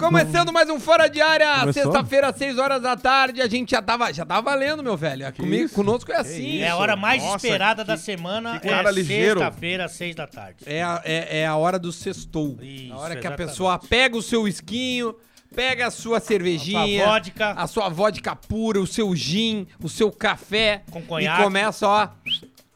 Começando mais um Fora de Área, Começou? sexta-feira, 6 horas da tarde. A gente já tava, já tava valendo, meu velho. Comigo, isso? conosco é assim. É a hora mais Nossa, esperada que- da semana, que é cara ligeiro. sexta-feira, seis da tarde. É a, é, é a hora do sextou. Isso, a hora que a exatamente. pessoa pega o seu esquinho, pega a sua cervejinha, A sua vodka. a sua vodka pura, o seu gin, o seu café Com conhaque. e começa, ó,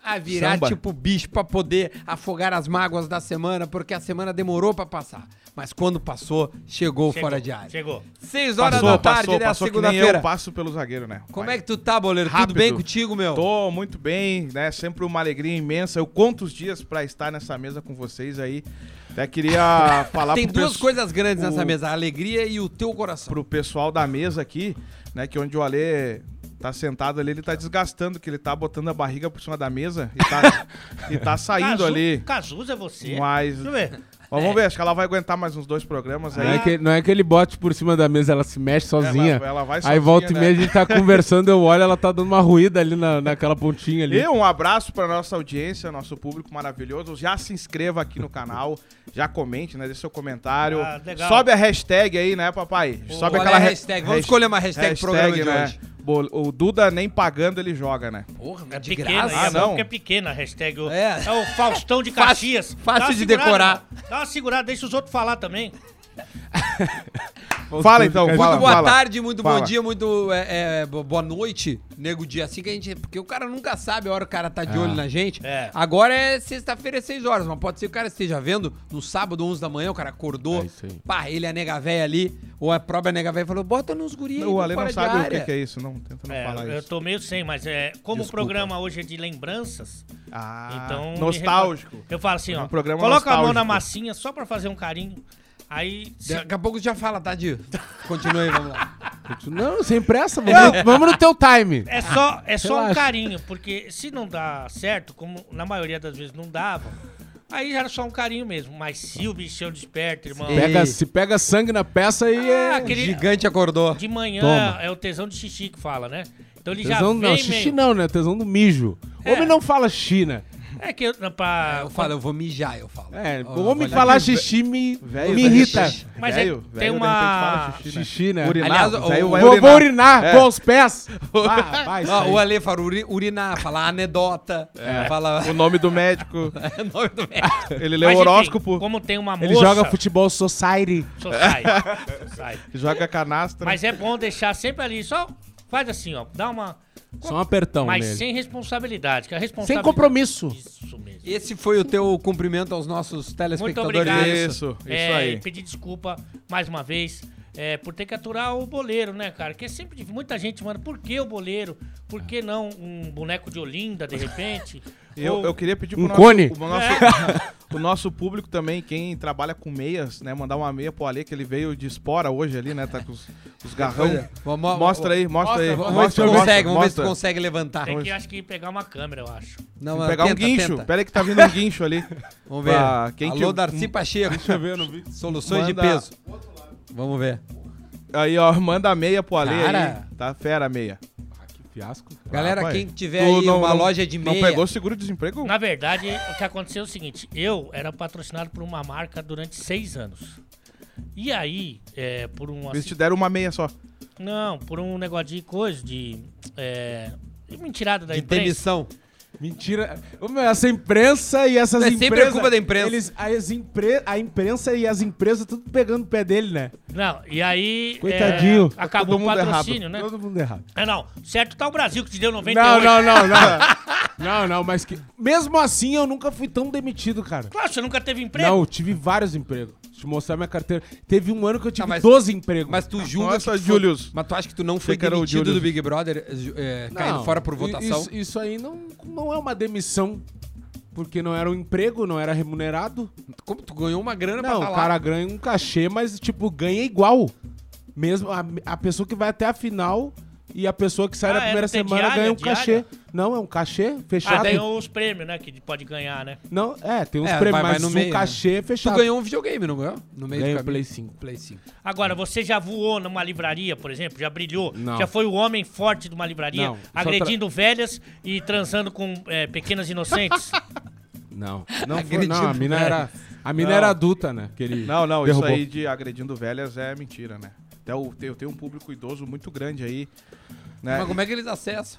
a virar Samba. tipo bicho pra poder afogar as mágoas da semana, porque a semana demorou pra passar. Mas quando passou, chegou, Chegou, fora de área. Chegou. 6 horas Passou, da tarde passou, da passou que nem segunda-feira. eu passo pelo zagueiro, né? Como Vai. é que tu tá, boleiro? Tudo Rápido. bem contigo, meu? Tô muito bem, né? Sempre uma alegria imensa. Eu conto os dias pra estar nessa mesa com vocês aí. Até queria falar Tem pro duas coisas grandes nessa o- mesa, a alegria e o teu coração. pro pessoal da mesa aqui, né? Que onde o Alê tá sentado ali, ele tá desgastando, que ele tá botando a barriga por cima da mesa e tá, e tá saindo Cazu- ali. Cazuza é você. Mas. Deixa eu ver. Mas vamos ver, acho que ela vai aguentar mais uns dois programas Não aí. é, que, não é que ele bote por cima da mesa, ela se mexe sozinha. Ela, ela vai Aí sozinha, volta e né? meia a gente tá conversando, eu olho, ela tá dando uma ruída ali na, naquela pontinha ali. E um abraço para nossa audiência, nosso público maravilhoso. Já se inscreva aqui no canal, já comente, né? Deixe seu comentário. Ah, legal. Sobe a hashtag aí, né, papai? Sobe Qual é a hashtag? Vamos escolher uma hashtag pro programa de né? hoje. O Duda nem pagando ele joga, né? Porra, É de pequena, graça. Ah, é não. é pequena a hashtag. o- É. É. o Faustão de Fácil- Caxias. fácil uma de segurada, decorar. Dá uma segurada, deixa os outros falar também. Fala então, Muito fala, boa fala. tarde, muito bom Fala. dia, muito é, é, bo- boa noite, nego dia assim que a gente. Porque o cara nunca sabe a hora que o cara tá de olho na gente. É. Agora é sexta-feira, é 6 horas, mas pode ser que o cara esteja vendo no sábado, 11 da manhã, o cara acordou. É isso aí. Pá, ele é a nega véia ali, ou a própria nega véia falou: bota nos guris. O Ale não sabe o área." que, que é isso, não. Tenta não É, falar eu isso. tô meio sem, mas é como Desculpa. o programa hoje é de lembranças, Ah, então. nostálgico. Eu falo assim, É ó. um programa coloca a mão nostálgico. na massinha só pra fazer um carinho. Aí. se- Daqui a pouco já fala, Tadinho. Continua aí, vamos lá. Não, sem pressa, vamos, no, vamos no teu time. É só, é só um carinho, porque se não dá certo, como na maioria das vezes não dava, aí já era só um carinho mesmo. Mas se o bichão desperta, irmão, Sim. Pega, se pega sangue na peça e Ah, é... aquele- Gigante acordou. de manhã Toma. é o tesão de xixi que fala, né? Então ele Tesão, já vem não, xixi meio... não, né? Tesão do mijo. É. Homem não fala xixi, né? É que eu, pra... Eu falo, eu vou mijar, eu falo. É, o homem falar xixi me, Velho, me irrita. xixi. Mas é- tem uma- repente fala xixi, né? Xixi, né? Urinar, o- Vou, vou urinar É. com os pés. O. Ale fala uri- urinar, fala anedota, fala O nome do médico. é nome do médico. Ele lê o enfim, horóscopo, como tem uma moça... Ele joga futebol society. Society. Society. joga canastra. Mas é bom deixar sempre ali, só faz assim, ó, dá uma... Só um apertão Mas nele. sem responsabilidade, que a Sem responsabilidade... compromisso. Isso mesmo. Esse foi o teu cumprimento aos nossos Muito telespectadores. obrigado. Isso, isso É, aí. pedir desculpa mais uma vez é, por ter que aturar o boleiro, né, cara? Que é sempre difícil. Muita gente manda, por que o boleiro? Por que não um boneco de Olinda, de repente? Eu, Ou- eu queria pedir pro Um nosso, cone? o nosso, o nosso público também, quem trabalha com meias, né? Mandar uma meia pro Ale, que ele veio de espora hoje ali, né? Tá com os, os garrão. Mostra aí, mostra aí. Vamos ver se tu consegue, vamos ver se tu consegue levantar. Tem que, acho que, pegar uma câmera, eu acho. Não, mas pegar um tenta, guincho. tenta. Pera aí que tá vindo um guincho ali. Vamos ver. Pra quem Alô, que- Darcy Pacheco. Deixa eu ver, eu não vi. Soluções de Manda- peso. Vamos ver. Aí, ó, manda a meia pro Ale Cara. aí. Tá fera a meia. Que fiasco. Galera, Rapaz, quem tiver tu aí não- uma não- loja de meia... Não pegou seguro-desemprego? Na verdade, o que aconteceu é o seguinte: eu era patrocinado por uma marca durante seis anos. E aí, é, por um. Eles te deram uma meia só. Não, por um negócio de coisa, de. É, de mentirada da de imprensa. demissão. Mentira. Ô, meu, essa imprensa e essas É empresas... sempre a culpa da imprensa. Eles, as impre, a imprensa e as empresas tudo pegando o pé dele, né? Não, e aí. Coitadinho. é, acabou Todo o mundo patrocínio, né? Todo mundo errado. É, não. Certo tá o Brasil que te deu 98. Não, não, não, não. não, não, mas que... Mesmo assim, eu nunca fui tão demitido, cara. Claro, você nunca teve emprego. Não, eu tive vários empregos. Eu mostrar minha carteira. Teve um ano que eu tive Tá, mas- 12 empregos. Mas tu julga Nossa, que tu Julius. Foi... Mas tu acha que tu não foi que era o demitido Julius. do Big Brother, é, caindo Não, fora por votação? Isso, isso aí não, não é uma demissão. Porque não era um emprego, não era remunerado. Como tu ganhou uma grana Não, pra o falar? cara ganha um cachê, mas, tipo, ganha igual. Mesmo a, a pessoa que vai até a final e a pessoa que sai Ah, na é, primeira tem semana diária, ganha um diária? cachê. Não, é um cachê Ah, fechado. tem os prêmios, né? Que pode ganhar, né? Não, é, tem uns É, prêmios, vai- vai mas um meio, né? cachê Tu fechado. ganhou um videogame, não ganhou? No meio Ganhei do. Play 5. Play 5. Agora, você já voou numa livraria, por exemplo? Já brilhou? Não. Já foi o homem forte de uma livraria? Não, agredindo velhas e transando com é, pequenas inocentes? Não, não, foi, não, a mina era... A mina Não. era adulta, né? Que ele Não, não, derrubou. isso aí de agredindo velhas é mentira, né? Até o, eu tenho um público idoso muito grande aí. Né? Mas como é que eles acessam?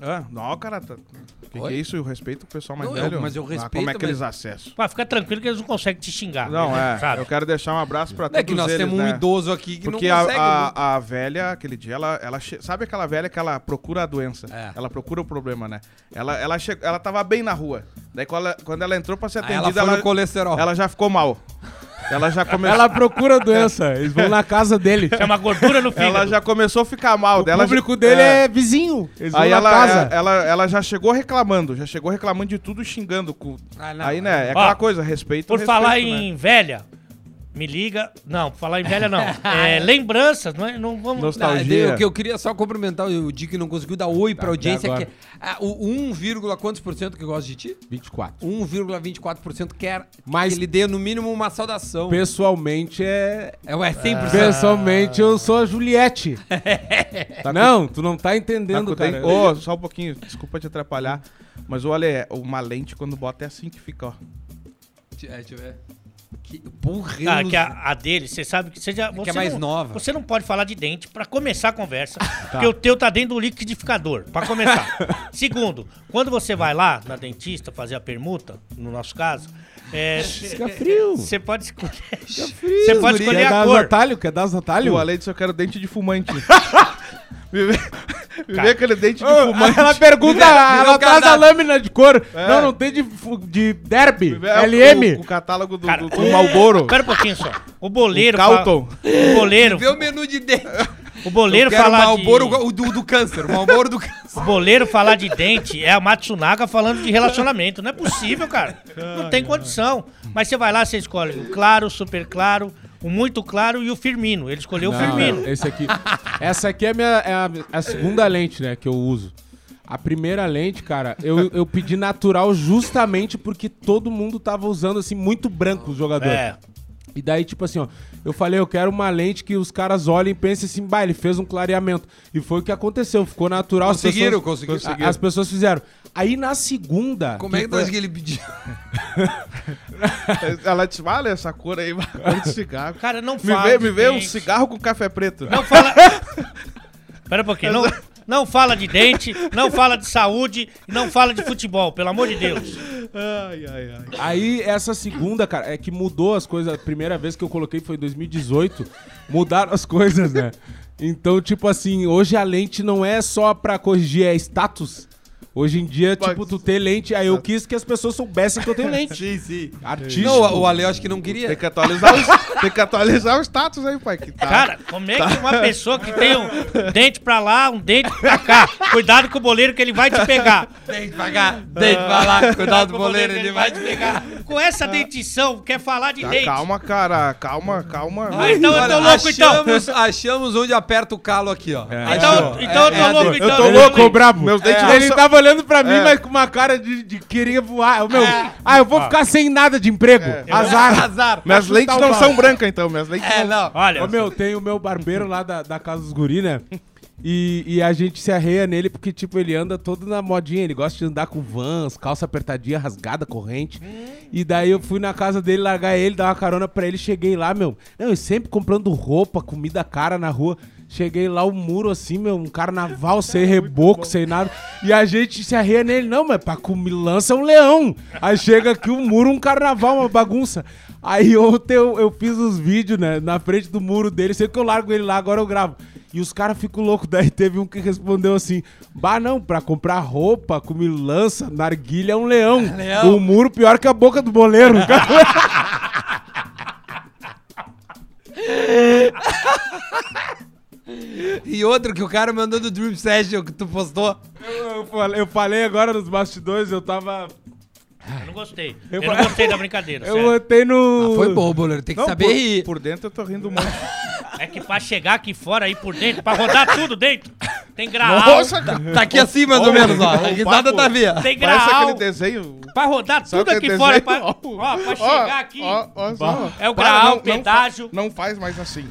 Ah, não, cara, tá... que, que é isso? Eu respeito o pessoal mais Não, eu- velho. mas eu Ah, respeito, Como é que mas- eles acessam? Fica tranquilo que eles não conseguem te xingar. Não, né, é. Sabe? Eu quero deixar um abraço pra todos É que nós eles, temos um né? idoso aqui que Porque não a, consegue. a, a velha, aquele dia, ela, ela che- sabe aquela velha que ela procura a doença? É. Ela procura o problema, né? Ela, ela, che... ela tava bem na rua. Daí quando ela, quando ela entrou pra ser ela atendida, foi ela, no colesterol. ela já ficou mal. Ela já começou. Ela procura a doença. Eles vão na casa dele. Chama gordura no fígado. Ela já começou a ficar mal. O ela já- público dele é, vizinho. Eles vão Aí na ela, casa. ela, ela já chegou reclamando, já chegou reclamando de tudo, xingando. Com... Ah, não, aí, né, é Ó, aquela coisa, respeito. Por respeito, falar né? em velha, me liga. Não, falar em velha não. É, lembranças, não, é? não vamos. Nostalgia. o que eu queria só cumprimentar o Di que não conseguiu dar oi pra Tá, audiência, que ah, o 1, vírgula quantos por cento que gosta de ti? 24. 1,24% quer Mas- que ele dê no mínimo uma saudação. Pessoalmente é. É, ué, 100%. Pessoalmente eu sou a Juliette. Tá não, tu não tá Tá entendendo, com- cara. Ô, só um pouquinho, desculpa te atrapalhar. Mas olha, uma lente quando bota é assim que fica, ó. É, deixa eu ver. Que burro. Ah, que a, a dele, você sabe que você já. Você é mais não, nova. Você não pode falar de dente pra começar a conversa, porque o teu tá dentro do liquidificador, pra começar. Segundo, quando você vai lá na dentista fazer a permuta, no nosso caso, é, Fica frio. você pode escolher. Você frio, pode guri. escolher Quer a dar cor. Quer dar os atalhos? O Ale disse eu quero dente de fumante. me vê, aquele dente de Ô, fumante. ela pergunta, ela traz a lâmina de cor. É. Não, não tem de, de derby, o- LM. O, o catálogo do, Cara, do, do Malboro. Espera um pouquinho só. O boleiro. O Calton. fa- O boleiro. Vê o menu de dente. O boleiro falar Malboro de... o do, do câncer. O Malboro do câncer. O boleiro falar de dente é a Matsunaga falando de relacionamento. Não é possível, cara. Não tem condição. Mas você vai lá, você escolhe o claro, super claro, o muito claro e o Firmino. Ele escolheu o Não, Firmino. não, Esse aqui. Essa aqui é, a minha, é a, a segunda lente, né, que eu uso. A primeira lente, cara, eu, eu pedi natural justamente porque todo mundo tava usando, assim, muito branco os jogadores. É. E daí, tipo assim, ó, eu falei, eu quero uma lente que os caras olhem e pensem assim, bah, ele fez um clareamento. E foi o que aconteceu, ficou natural. as Conseguiram, pessoas- conseguiram. a- As pessoas fizeram. Aí na segunda. Como é que foi- que ele pediu? Ela disse, vale essa cor aí, cor de cigarro. Cara, não Me fala. vê, de me vê um cigarro com café preto. Não fala. Espera um pouquinho. Não, não fala de dente, não fala de saúde, não fala de futebol, pelo amor de Deus. Ai, ai, ai. Aí essa segunda, cara, é que mudou as coisas. A primeira vez que eu coloquei foi em 2018. Mudaram as coisas, né? Então, tipo assim, hoje a lente não é só pra corrigir, é status. Hoje em dia, Mas- tipo, tu ter lente. Aí eu quis que as pessoas soubessem que eu tenho lente. Sim, sim. Artístico. Não, o- o Ale eu acho que não queria. Tem que atualizar o, tem que atualizar o status aí, pai. Que tá. Cara, como é que uma pessoa que tem um dente pra lá, um dente pra cá, cuidado com o boleiro que ele vai te pegar. Dente pra cá, dente pra lá. Cuidado do boleiro, ele vai te pegar. Com essa dentição, quer falar de Tá, dente. calma, cara. Calma, calma. Ah, então eu tô louco, então. achamos, achamos onde aperta o calo aqui, ó. Então, Achou. então eu tô É, é, louco, é, então. eu tô louco, brabo. Meus dentes É, não ele são- tava olhando pra mim, É. mas com uma cara de, de queria voar. Meu, ah, eu vou ficar sem nada de emprego. Azar. Azar. Minhas Chutar lentes não são brancas, então. Minhas lentes É, não... não. Olha, Ô, meu, tem o meu barbeiro lá da, da casa dos guri, né? E, e a gente se arreia nele porque, tipo, ele anda todo na modinha. Ele gosta de andar com vans, calça apertadinha, rasgada, corrente. E daí eu fui na casa dele, largar ele, dar uma carona pra ele. Cheguei lá, meu. Não, eu sempre comprando roupa, comida cara na rua. Cheguei lá, o muro assim, meu, um carnaval sem reboco, sem nada. E a gente se arreia nele. Não, mas pra comer lança é um leão. Aí chega aqui o muro, um carnaval, uma bagunça. Aí ontem eu, eu fiz os vídeos, né, na frente do muro dele. Sei que eu largo ele lá, agora eu gravo. E os caras ficam loucos. Daí teve um que respondeu assim: Bah, não, pra comprar roupa, comer lança, narguilha é um leão. leão. O muro pior que a boca do boleiro. E outro que o cara mandou do Dream Session que tu postou. eu, falei, eu falei agora nos bastidores, eu tava. eu não gostei. Eu, Eu- não gostei da brincadeira, Eu sério. botei no. Ah, foi bom, boleiro. Tem que Não, saber por, rir. por dentro eu tô rindo muito. É que pra chegar aqui fora, aí por dentro, pra rodar tudo dentro, tem grau. Nossa, cara. Tá aqui assim, mais ou menos, ó. A risada tá via. Tem Parece grau. aquele desenho. Pra rodar Sabe tudo aqui fora. desenho? Pra, ó, pra chegar aqui. Ó, ó. É o grau, não- o pedágio. Não, fa- não faz mais assim.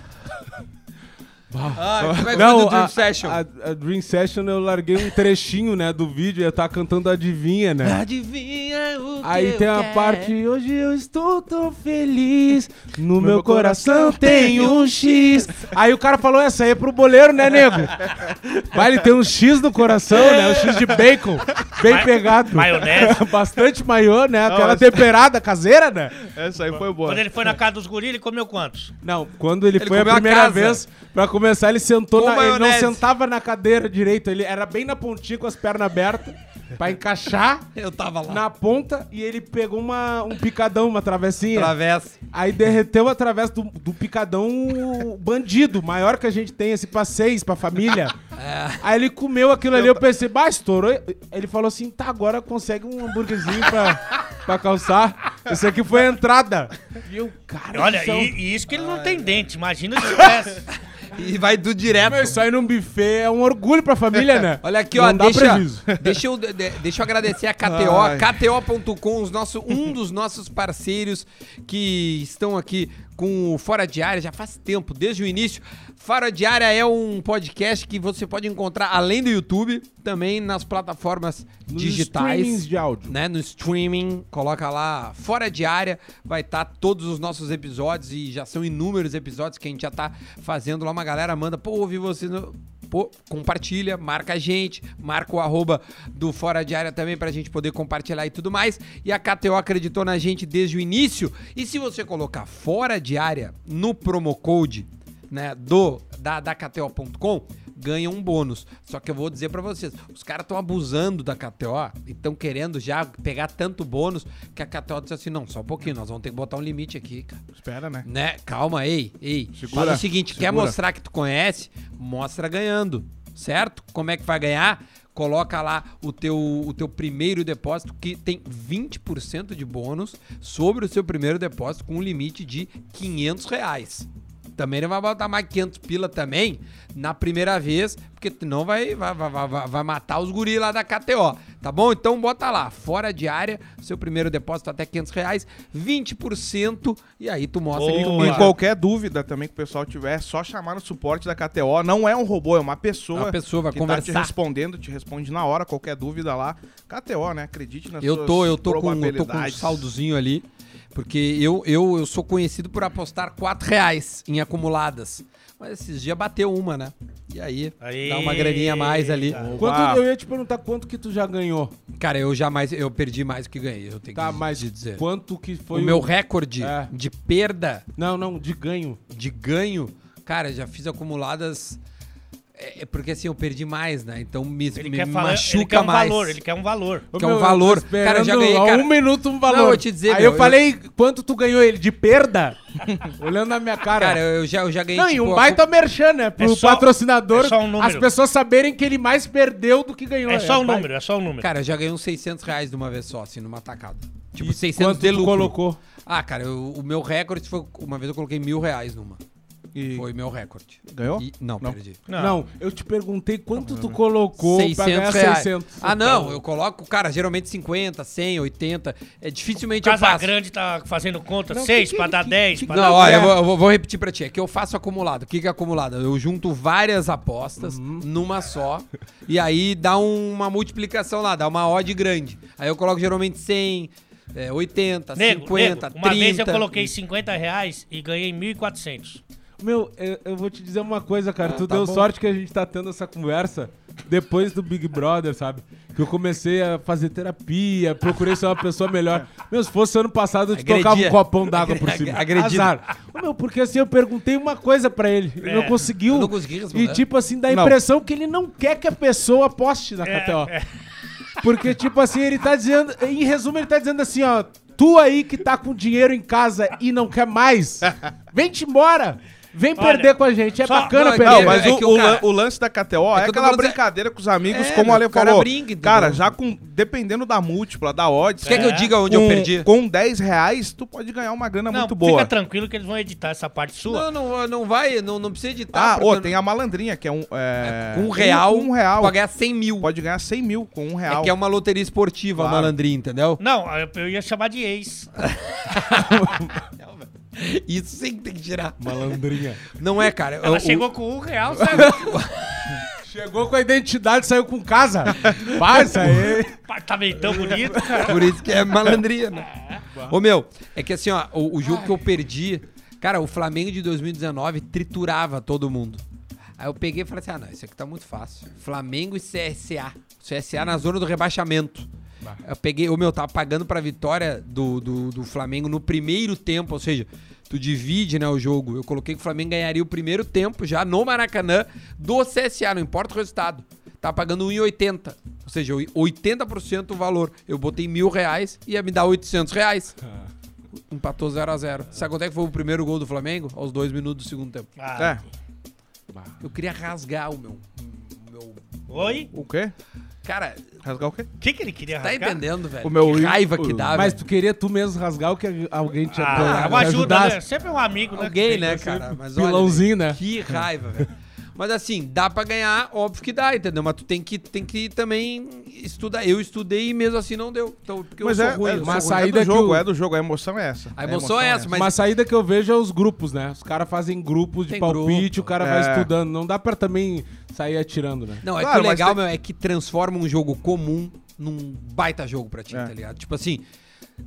Ah, como é que Não, foi do Dream a, Session? A, a Dream Session eu larguei um trechinho, né, do vídeo e eu tava cantando Adivinha, né? Adivinha o que Aí eu tem a parte, hoje eu estou tão feliz, no meu coração tem um X. Aí o cara falou, essa aí é pro boleiro, né, nego? Vai, ele tem um X no coração, né? Um X de bacon, bem Ma- pegado. maionese. Bastante maiô, né? Aquela essa- temperada caseira, né? Essa aí foi boa. Quando ele foi na casa dos guris, ele comeu quantos? Não, quando ele, Ele foi a a primeira casa. vez, pra começar, ele sentou na, ele não sentava na cadeira direito, ele era bem na pontinha com as pernas abertas, pra encaixar Eu tava lá. na ponta e ele pegou uma, um picadão, uma travessinha. Travessa. Aí derreteu através do, do picadão bandido, maior que a gente tem, esse pra seis, pra família. Aí ele comeu aquilo ali, eu pensei, bah, estourou. Ele falou assim, tá, agora consegue um hambúrguerzinho pra, pra calçar. Esse aqui foi a entrada. E eu, cara, Olha, isso é e, e isso que ele não tem dente. Imagina se tivesse. E vai do direto. Meu, isso aí num buffet é um orgulho pra família, né? Olha aqui, Não ó, dá deixa, deixa, eu, de- deixa eu agradecer a KTO. KTO.com, os nosso, um dos nossos parceiros que estão aqui com o Fora de Área já faz tempo, desde o início. Fora de Área é um podcast que você pode encontrar além do YouTube, também nas plataformas Nos digitais de áudio. né, no streaming, coloca lá fora de área, vai estar todos os nossos episódios e já são inúmeros episódios que a gente já tá fazendo lá. Uma galera manda, pô, ouvi você no. Pô, compartilha, marca a gente, marca o arroba do Fora de Área também pra gente poder compartilhar e tudo mais. E a KTO acreditou na gente desde o início. E se você colocar Fora de Área no promo code, né, do da, da KTO.com, ganha um bônus. Só que eu vou dizer pra vocês, os caras estão abusando da KTO e estão querendo já pegar tanto bônus que a KTO disse assim, não, só um pouquinho, nós vamos ter que botar um limite aqui, cara. Espera, né? Né? Calma, ei, ei. Segura, Faz o seguinte, quer segura. mostrar que tu conhece? Mostra ganhando, certo? Como é que vai ganhar? Coloca lá o teu, o teu primeiro depósito, que tem 20% de bônus sobre o seu primeiro depósito com um limite de 500 reais. Também não vai botar mais 500 pila também na primeira vez, porque não vai, vai, vai, vai, vai matar os guris lá da KTO, tá bom? Então bota lá, fora de área, seu primeiro depósito até 500 reais, 20%, e aí tu mostra que tu Boa. E qualquer dúvida também que o pessoal tiver, é só chamar no suporte da KTO. Não é um robô, é uma pessoa. Uma pessoa vai que tá te conversar. respondendo, te responde na hora, qualquer dúvida lá. KTO, né? Acredite nas Eu tô, eu tô com, eu tô com um saldozinho ali, porque eu, eu, eu sou conhecido por apostar 4 reais em acumuladas. Mas esses dias bateu uma, né? E aí, Aí, dá uma graninha a mais ali. Quanto, eu ia te perguntar quanto que tu já ganhou. Cara, eu jamais, eu perdi mais do que ganhei, eu tenho Tá, que mas te dizer. quanto que foi o meu recorde É. de perda, Não, não, de ganho. de ganho, cara, já fiz acumuladas. É é porque assim, eu perdi mais, né? Então me, Ele me quer, falar, machuca ele quer um mais. valor, ele quer um valor. Ô, Que é um eu valor. Cara, eu já ganhei, cara. um minuto um valor. Não, eu vou te dizer, Aí meu, eu falei quanto tu ganhou ele de perda, olhando na minha cara. Cara, eu já, eu já ganhei. não, e tipo, um a- baita merchan, né? Pro É só- patrocinador, é só um as pessoas saberem que ele mais perdeu do que ganhou. É só um número, é só um número. Cara, eu já ganhei uns 600 reais de uma vez só, assim, numa tacada. Tipo, E 600 quanto de tu lucro. colocou? Ah, cara, eu- o meu recorde foi. Uma vez eu coloquei mil reais numa. E Foi meu recorde. ganhou? E- não, Não. perdi. Não. eu te perguntei quanto tu colocou pra 600 ganhar reais. 600. Ah, não, eu coloco, cara, geralmente 50, 100, 80. É dificilmente eu Casa faço. Grande tá fazendo conta, Não, 6 que- pra que- dar que- 10, que- pra Não, dar... olha, eu vou, eu vou- vou repetir pra ti. É que eu faço acumulado. O que, que é acumulado? Eu junto várias apostas Uhum. numa só. e aí dá uma multiplicação lá, dá uma odd grande. Aí eu coloco geralmente 100, é, 80, Nego, 50, nego, uma 30. vez eu coloquei 50 reais e ganhei 1.400. Meu, eu, eu vou te dizer uma coisa, cara. tu tá deu bom. sorte que a gente tá tendo essa conversa depois do Big Brother, sabe? Que eu comecei a fazer terapia, procurei ser uma pessoa melhor. Meu, se fosse ano passado, eu te Agredia. tocava um copão d'água por cima. agredido. Azar. Ô, Meu, porque assim, eu perguntei uma coisa pra ele. Ele não É, conseguiu. eu não consegui responder. E tipo assim, dá a Não. impressão que ele não quer que a pessoa aposte na É, KTO. Porque, tipo assim, ele tá dizendo. Em resumo, ele tá dizendo assim, ó. Tu aí que tá com dinheiro em casa e não quer mais, vem-te embora. Vem Olha, perder com a gente. É só- bacana não, é perder. Não, É, mas é o, o cara- o lance da KTO é, tô aquela falando- brincadeira com os amigos, É, como o Ale falou. brinca, cara, já com. Dependendo da múltipla, da odds. Quer que eu É. diga onde com, eu perdi? Com 10 reais, tu pode ganhar uma grana Não, muito fica boa. tranquilo que eles vão editar essa parte sua. Não, não, não vai, não, não precisa editar. Ah, ô, tem a malandrinha, que é um. É, um real, Um, um real. pode ganhar 100 mil. Pode ganhar 100 mil com um real. É que é uma loteria esportiva, Claro. malandrinha, entendeu? Não, eu, eu ia chamar de ex. Isso sim que tem que tirar. Malandrinha. Não é, cara. Ela o- chegou com um real, saiu. Chegou com a identidade, saiu com casa. Isso aí. Apartamentão bonito, cara. Por isso que é malandria, né? Ô, meu, é que assim, ó, o, o jogo que eu perdi, cara, o Flamengo de 2019 triturava todo mundo. Aí eu peguei e falei assim: ah, não, isso aqui tá muito fácil. Flamengo e CSA. CSA na zona do rebaixamento. Eu peguei, o meu, tava pagando pra vitória do, do, do Flamengo no primeiro tempo, ou seja, tu divide, né, o jogo. Eu coloquei que o Flamengo ganharia o primeiro tempo já no Maracanã do CSA, não importa o resultado. Tava pagando 1,80. Ou seja, 80% o valor. Eu botei mil reais e ia me dar 800 reais. Empatou 0x0. Sabe quanto é que foi o primeiro gol do Flamengo? Aos dois minutos do segundo tempo. Ah, É. Eu queria rasgar o meu. o meu- Oi? O quê? Cara, Rasgar o quê? O que, que ele queria tá rasgar? entendendo, velho? O meu- que raiva que dá, Mas velho. tu queria tu mesmo rasgar o que alguém te, Ah, te uma ajuda, ajudasse? né? Sempre um amigo, né? Alguém, né, cara? Mas olha, pilãozinho, velho, né? Que raiva, velho. Mas assim, dá pra ganhar, óbvio que dá, entendeu? Mas tu tem que, tem que também estudar. Eu estudei e mesmo assim não deu. Então, porque Mas eu é, sou ruim. é, eu uma sou ruim. saída é do jogo, o- é do jogo. A emoção é essa. A emoção é essa, mas Uma saída que eu vejo é os grupos, né? Os caras fazem grupos de Tem palpite, grupo. o cara É. vai estudando. Não dá pra também sair atirando, né? Não, é Claro, que o mas legal, tem- meu, é que transforma um jogo comum num baita jogo pra ti, É. tá ligado? Tipo assim,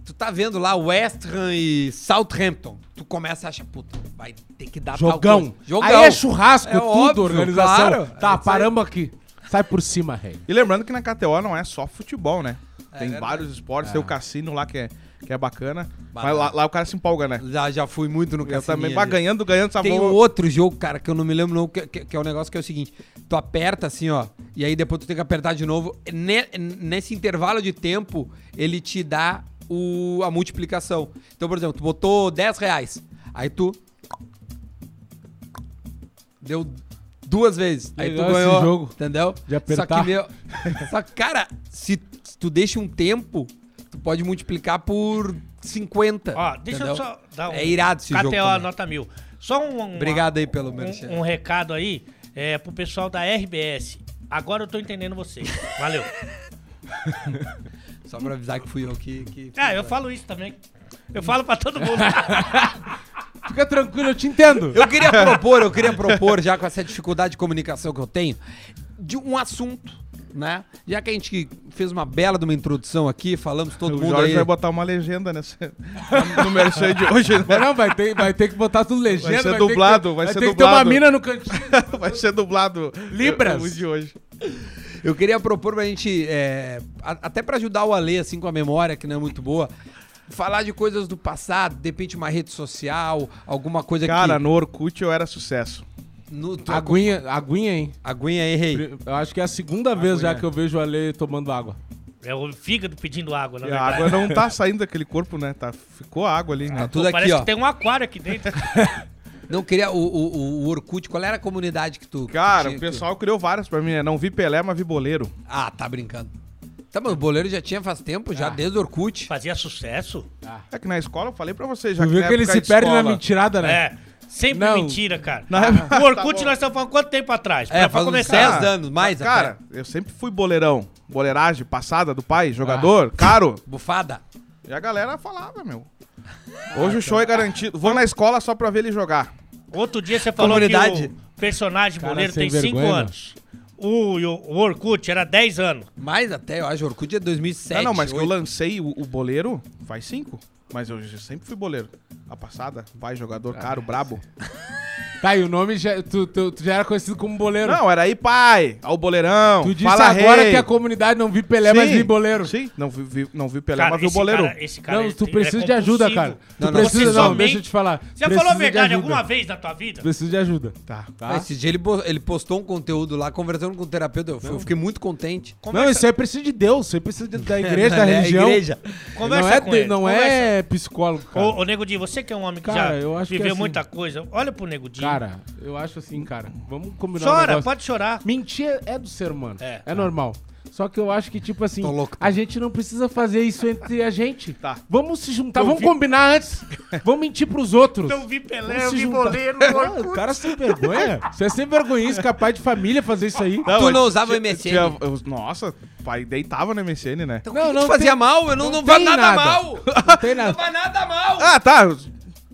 tu tá vendo lá West Ham e Southampton, tu começa a achar, puta, vai ter que dar tal Jogão. coisa. Jogão. Aí é churrasco, É tudo, óbvio, organização. claro. Tá, É paramos aqui. Sai por cima, rei. E lembrando que na KTO não é só futebol, né? Tem verdade. vários esportes, É. tem o cassino lá que é, que é bacana. Mas lá, lá o cara se empolga, né? Já, já fui muito no Eu cassininho também vai ganhando, ganhando, sabe? Tem um Vou- outro jogo, cara, que eu não me lembro não, que, que- que é um negócio que é o seguinte, tu aperta assim, ó, e aí depois tu tem que apertar de novo. Ne- nesse intervalo de tempo, ele te dá o, a multiplicação. Então, por exemplo, tu botou 10 reais, aí tu deu duas vezes, aí tu Legal esse ganhou, jogo entendeu? de apertar. Só que, meu, só que, cara, se, se tu deixa um tempo, tu pode multiplicar por 50, Ó, deixa entendeu? eu só dar um... É irado esse KTO jogo também. nota mil. Só um... um- Obrigado aí pelo um, um recado aí é, pro pessoal da RBS. Agora eu tô entendendo vocês. Valeu. Só pra avisar que fui eu que. que Ah, eu falo isso também. Eu falo pra todo mundo. Fica tranquilo, eu te entendo. Eu queria propor, eu queria propor, já com essa dificuldade de comunicação que eu tenho, de um assunto, né? Já que a gente fez uma bela de uma introdução aqui, falamos todo o mundo Jorge aí. vai botar uma legenda nesse, no merchan de hoje, né? Não, vai ter, vai ter que botar tudo legenda. Vai ser ter dublado, que ter, vai ser ter que ter uma dublado. mina no cantinho. Vai ser dublado Libras. o de hoje. Eu queria propor pra gente, é, a- até pra ajudar o Ale, assim, com a memória, que não é muito boa, falar de coisas do passado, de repente uma rede social, alguma coisa Cara, que... no Orkut eu era sucesso. No, tu, Aguinha, aguinha, hein? aguinha aí, rei. Eu acho que é a segunda vez já Aguinha. que eu vejo o Ale tomando água. É o fígado pedindo água, na E a verdade. água não tá saindo daquele corpo, né? Tá, ficou água ali, Tá né? tudo Pô, aqui, parece ó. que tem um aquário aqui dentro. Não queria o, o, o- Orkut, qual era a comunidade que tu... que Cara, tinha- o pessoal criou várias pra mim, né? Não vi Pelé, mas vi boleiro. Ah, tá brincando. Tá, mas o boleiro já tinha faz tempo, já Ah. desde o Orkut. Fazia sucesso. É que na escola eu falei pra você já Tu que viu na que ele se de perde na escola- mentirada, né? É. Sempre Não. mentira, cara. Na época- O Orkut Tá nós estamos falando quanto tempo atrás? É, Pra- faz pra uns começar. 10 anos, mais Mas, cara, até. eu sempre fui boleirão. Boleiragem passada do pai, jogador, caro. Bufada. E a galera falava, meu. Hoje o show é garantido. Vou na escola só pra ver ele jogar. Outro dia você falou Comunidade. que o personagem Cara boleiro sem tem 5 vergonha, anos. O, o Orkut era 10 anos. Mais até, eu acho. O Orkut é 2007. não, não, mas que eu oito. lancei o, o boleiro faz cinco. Mas eu sempre fui boleiro. A passada, vai, jogador caro, brabo. Tá, e o nome já, tu, tu- tu já era conhecido como boleiro. Não, era aí, pai. Ao boleirão. tu disse fala agora rei. que a comunidade não vi Pelé, mas Sim, vi boleiro. Sim, não vi, vi- não vi Pelé, Cara, mas vi o esse boleiro. cara- esse cara, Não, ele tu tem- precisa é de ajuda, compulsivo. cara. Tu Não, não, precisa, você não, somente- deixa eu te falar. Você já Precisa falou a de verdade ajuda. alguma vez na tua vida? Precisa de ajuda. Tá. Tá? Esse dia ele, bo- ele postou um conteúdo lá, conversando com o terapeuta. Eu, fui- eu fiquei muito contente. Não, isso aí precisa de Deus, isso aí precisa de- da igreja, da É, religião. igreja. Conversa não é, com de- ele. não conversa. é psicólogo, cara. Ô, ô Nego Di, você que é um homem que Cara, já eu acho que viveu assim- muita coisa, olha pro Nego Di. Cara, eu acho assim, cara. Vamos combinar um Chora, negócio. pode chorar. Mentir é do ser humano. É. É, normal. Só que eu acho que, tipo assim, Tô louco, a gente não precisa fazer isso entre a gente. Tá. Vamos se juntar, Eu vamos vi- combinar antes. vamos mentir pros outros. Eu vi Pelé, Vamos eu vi boleiro, Não, o cara sem vergonha. Você é sem vergonha, capaz de família fazer isso aí. tu mas não usava o MSN? tinha- eu- nossa, pai deitava no MSN, né? Então, Não, que não que tu fazia tem- mal? Eu não, não não, nada, nada. mal. Não tem Não nada. faz nada mal. Ah, tá.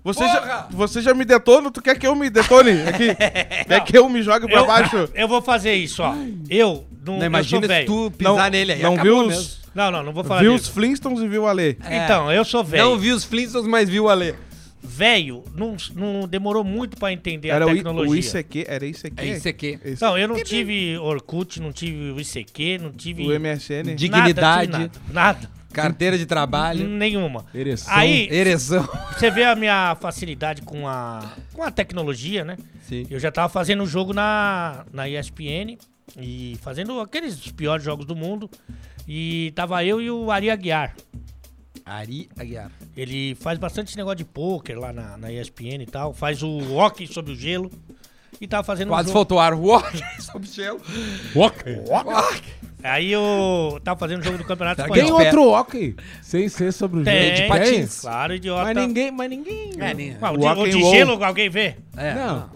Você já, você já me detona, tu quer que eu me detone? É que, quer que eu me jogue pra Eu, baixo? eu vou fazer isso, ó. Eu não, Não eu imagina sou se velho. tu pisar Não- nele aí. não viu os- mesmo. Não, não, não vou falar Viu disso. os Flintstones e viu o Ale. Então, eu sou velho. Não viu os Flintstones, mas viu o Ale. Velho, não, não demorou muito pra entender Era a o, I- tecnologia. o ICQ, era ICQ? É isso aqui. Esse- Não, eu não tive Orkut, não tive o ICQ, não tive O MSN. Dig- nada, Dignidade. tive nada, nada. Carteira de trabalho. nenhuma. Ereção. Aí, Ereção. você vê a minha facilidade com a, com a tecnologia, né? Sim. Eu já tava fazendo jogo na, na ESPN e fazendo aqueles piores jogos do mundo. E tava eu e o Ari Aguiar. Ari Aguiar. Ele faz bastante negócio de pôquer lá na, na ESPN e tal. Faz o hockey sobre o gelo. E tava fazendo um Quase jogo. faltou ar. Walk sob gelo. Ok. Walk. Aí eu tava fazendo o jogo do Campeonato que Tem Espanhol. Outro ok, sem ser sobre o Tem, jogo. de patins. Claro, idiota. Mas ninguém, mas ninguém... É, nem- Ah, o O de, o de roll. gelo, alguém vê? É, Não,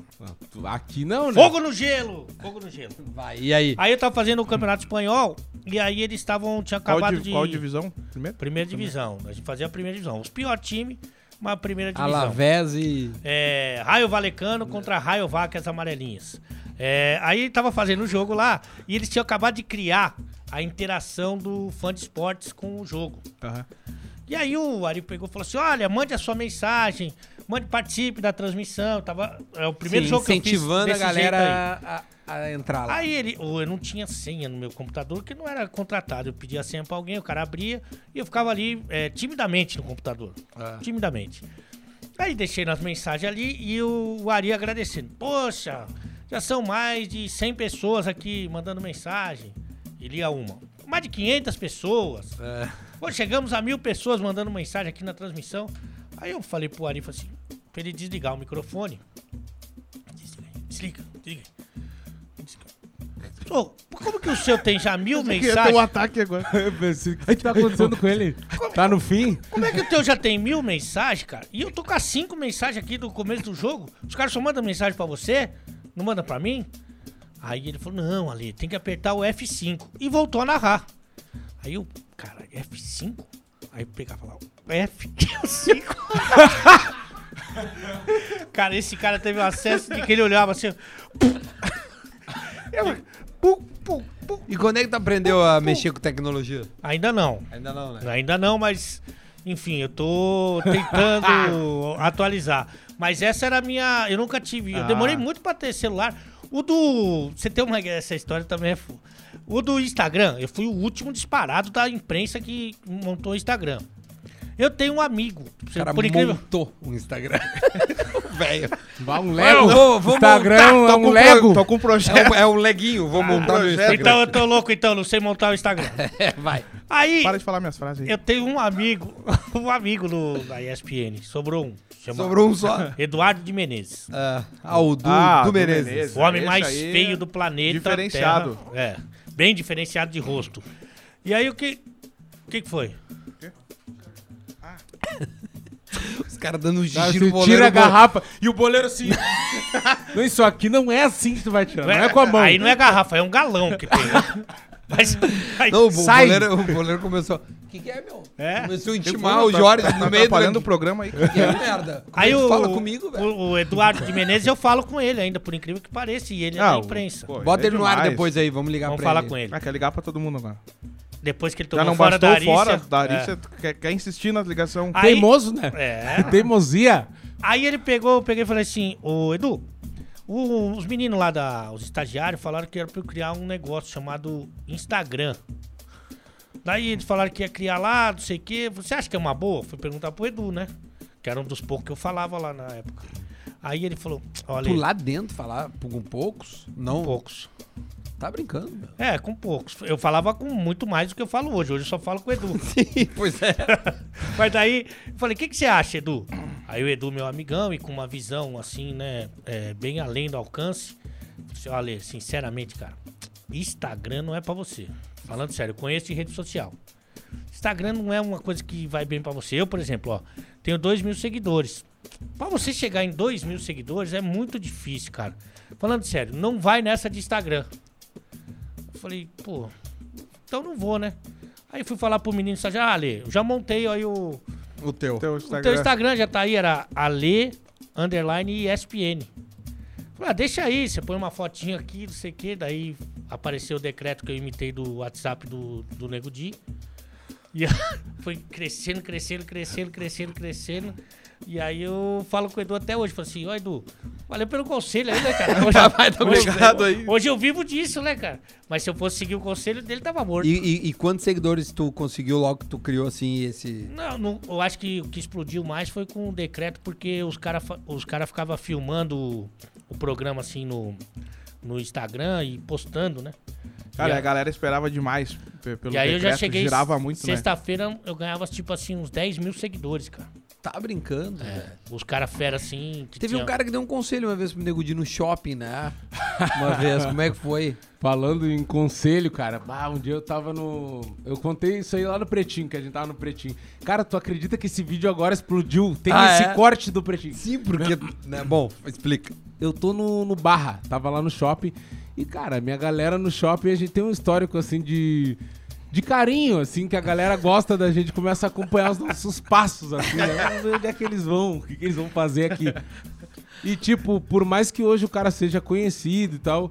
não, aqui não, né? Fogo no gelo! Fogo no gelo. Vai, e aí? Aí eu tava fazendo o Campeonato Espanhol e aí eles estavam, tinha Qual, acabado di- de... qual divisão? Primeiro? Primeira divisão. A gente fazia a primeira divisão. Os piores times, mas a primeira divisão. Alavés e... É, Raio Valecano contra Raio Vacas Amarelinhas. É, aí tava fazendo o jogo lá e eles tinham acabado de criar a interação do fã de esportes com o jogo. Aham. E aí o Ari pegou e falou assim: olha, mande a sua mensagem, mande, participe da transmissão. Tava, é o primeiro Sim, jogo que eu fiz incentivando a galera a, a entrar lá. Aí ele, eu não tinha senha no meu computador, que não era contratado. Eu pedia a senha pra alguém, o cara abria e eu ficava ali é, timidamente no computador. Ah. Timidamente. Aí deixei nas mensagens ali e o, Ari agradecendo. Poxa, já são mais de 100 pessoas aqui mandando mensagem. E lia uma. Mais de 500 pessoas. É. Pô, chegamos a mil pessoas mandando mensagem aqui na transmissão. Aí eu falei pro Ari, falei assim, pra ele desligar o microfone. Desliga, desliga, desliga. Ô, como que o seu tem já mil mensagens? um ataque agora. Eu pensei, O que tá acontecendo com ele? Tá no fim? Como é que o teu já tem mil mensagens, cara? E eu tô com as cinco mensagens aqui do começo do jogo. Os caras só mandam mensagem pra você, não manda pra mim? Aí ele falou, não, Ali, tem que apertar o F5. E voltou a narrar. Aí eu, cara, F5? Aí eu pegava lá, o F5. cara, esse cara teve um acesso de que ele olhava assim. Eu, pum, pum, pum. E quando é que tu aprendeu a mexer com tecnologia? Ainda não. Ainda não, né? Ainda não, mas enfim, eu tô tentando atualizar. Mas essa era a minha. Eu nunca tive. Eu Ah. demorei muito pra ter celular. O do. Você tem uma. Essa história também é. fu- O do Instagram, eu fui o último disparado da imprensa que montou o Instagram. Eu tenho um amigo. O cara por incrível. montou o Instagram. Velho. Vai um Lego. vou- vou Instagram montar, é tô um com Lego. Tô com um É projeto. um, é um leguinho, vou montar meu projeto. Instagram. Então eu tô louco, então, não sei montar o Instagram. É, vai. Aí, Para de falar minhas frases aí. eu tenho um amigo, um amigo no, da ESPN. Sobrou um. Chama Sobrou um só. Eduardo de Menezes. Ah, ah, o do, Ah, do do Menezes. Menezes. O homem mais feio é do planeta. diferenciado. Terra. é, bem diferenciado de rosto. E aí o que. O que, que foi? Os caras dando um Cara, giro você no tira a garrafa e o boleiro assim. não, isso aqui não é assim que tu vai tirar. Não é com a mão. Aí não é garrafa, é um galão que tem. né? Mas. aí- Não, o Sai. goleiro, o goleiro começou. O que, que é, meu? É. Começou a intimar o tá- Jorge tá no meio do. atrapalhando o programa aí. Que é merda. Como Aí é que o, fala comigo, velho. o, o Eduardo de Menezes, eu falo com ele ainda, por incrível que pareça, e ele é Ah, da o- imprensa. pô, Bota é ele no ar depois aí, vamos ligar Vamos pra falar ele. com ele. Ah, quer ligar pra todo mundo agora. Depois que ele Já tomou não fora bastou da Arícia. fora da Arícia, é. quer, quer insistir na ligação. Aí- Teimoso, né? É. Teimosia. Aí ele pegou, eu peguei e falei assim, ô Edu, o- os meninos lá, da, os estagiários, falaram que era pra eu criar um negócio chamado Instagram. Daí eles falaram que ia criar lá, não sei o quê. Você acha que é uma boa? Fui perguntar pro Edu, né? Que era um dos poucos que eu falava lá na época. Aí ele falou, olha, Tu lá dentro falar com poucos? Não. poucos. Tá brincando, meu. É, com poucos. Eu falava com muito mais do que eu falo hoje. Hoje eu só falo com o Edu. Sim, pois é. Mas daí, eu falei, o que, que você acha, Edu? Aí o Edu, meu amigão, e com uma visão assim, né, é, bem além do alcance. Disse, olha, sinceramente, cara, Instagram não é pra você. Falando sério, eu conheço de rede social. Instagram não é uma coisa que vai bem pra você. Eu, por exemplo, ó, tenho 2 mil seguidores. Pra você chegar em 2 mil seguidores é muito difícil, cara. Falando sério, não vai nessa de Instagram. Falei, pô, então não vou, né? Aí fui falar pro menino ah, Ale, eu já montei aí o, O teu. Teu O Instagram. teu Instagram já tá aí, era Ale underline ESPN. Falei, ah, deixa aí, você põe uma fotinha aqui, não sei o que, daí apareceu o decreto que eu imitei do WhatsApp do, do Nego Di. E foi crescendo, crescendo, crescendo, crescendo, crescendo. E aí eu falo com o Edu até hoje, falo assim, ó Edu, valeu pelo conselho aí, né, cara? Hoje, Vai dar hoje- obrigado aí. hoje eu vivo disso, né, cara? Mas se eu fosse seguir o conselho dele, tava morto. E, e- e quantos seguidores tu conseguiu logo que tu criou assim esse. Não, não, eu acho que o que explodiu mais foi com o decreto, porque os caras os cara ficavam filmando o, o programa assim no, no Instagram e postando, né? Cara, e, a galera esperava demais pe- pelo e aí eu já decreto, cheguei. girava muito, né? Sexta-feira eu ganhava tipo assim uns 10 mil seguidores, cara. Tá brincando, velho. Os caras fera assim. que Teve tinha- um cara que deu um conselho uma vez pro Nego Di no shopping, né? Uma vez, como é que foi? Falando em conselho, cara, bah, um dia eu tava no. Eu contei isso aí lá no Pretinho, que a gente tava no Pretinho. Cara, tu acredita que esse vídeo agora explodiu? Tem Ah, esse é? corte do Pretinho. Sim, porque. né, Bom, explica. Eu tô no, no Barra, tava lá no shopping. E, cara, minha galera no shopping, a gente tem um histórico, assim, de. De carinho, assim, que a galera gosta da gente, começa a acompanhar os nossos passos, assim, né? Vamos ver onde é que eles vão, o que, que eles vão fazer aqui. E, tipo, por mais que hoje o cara seja conhecido e tal,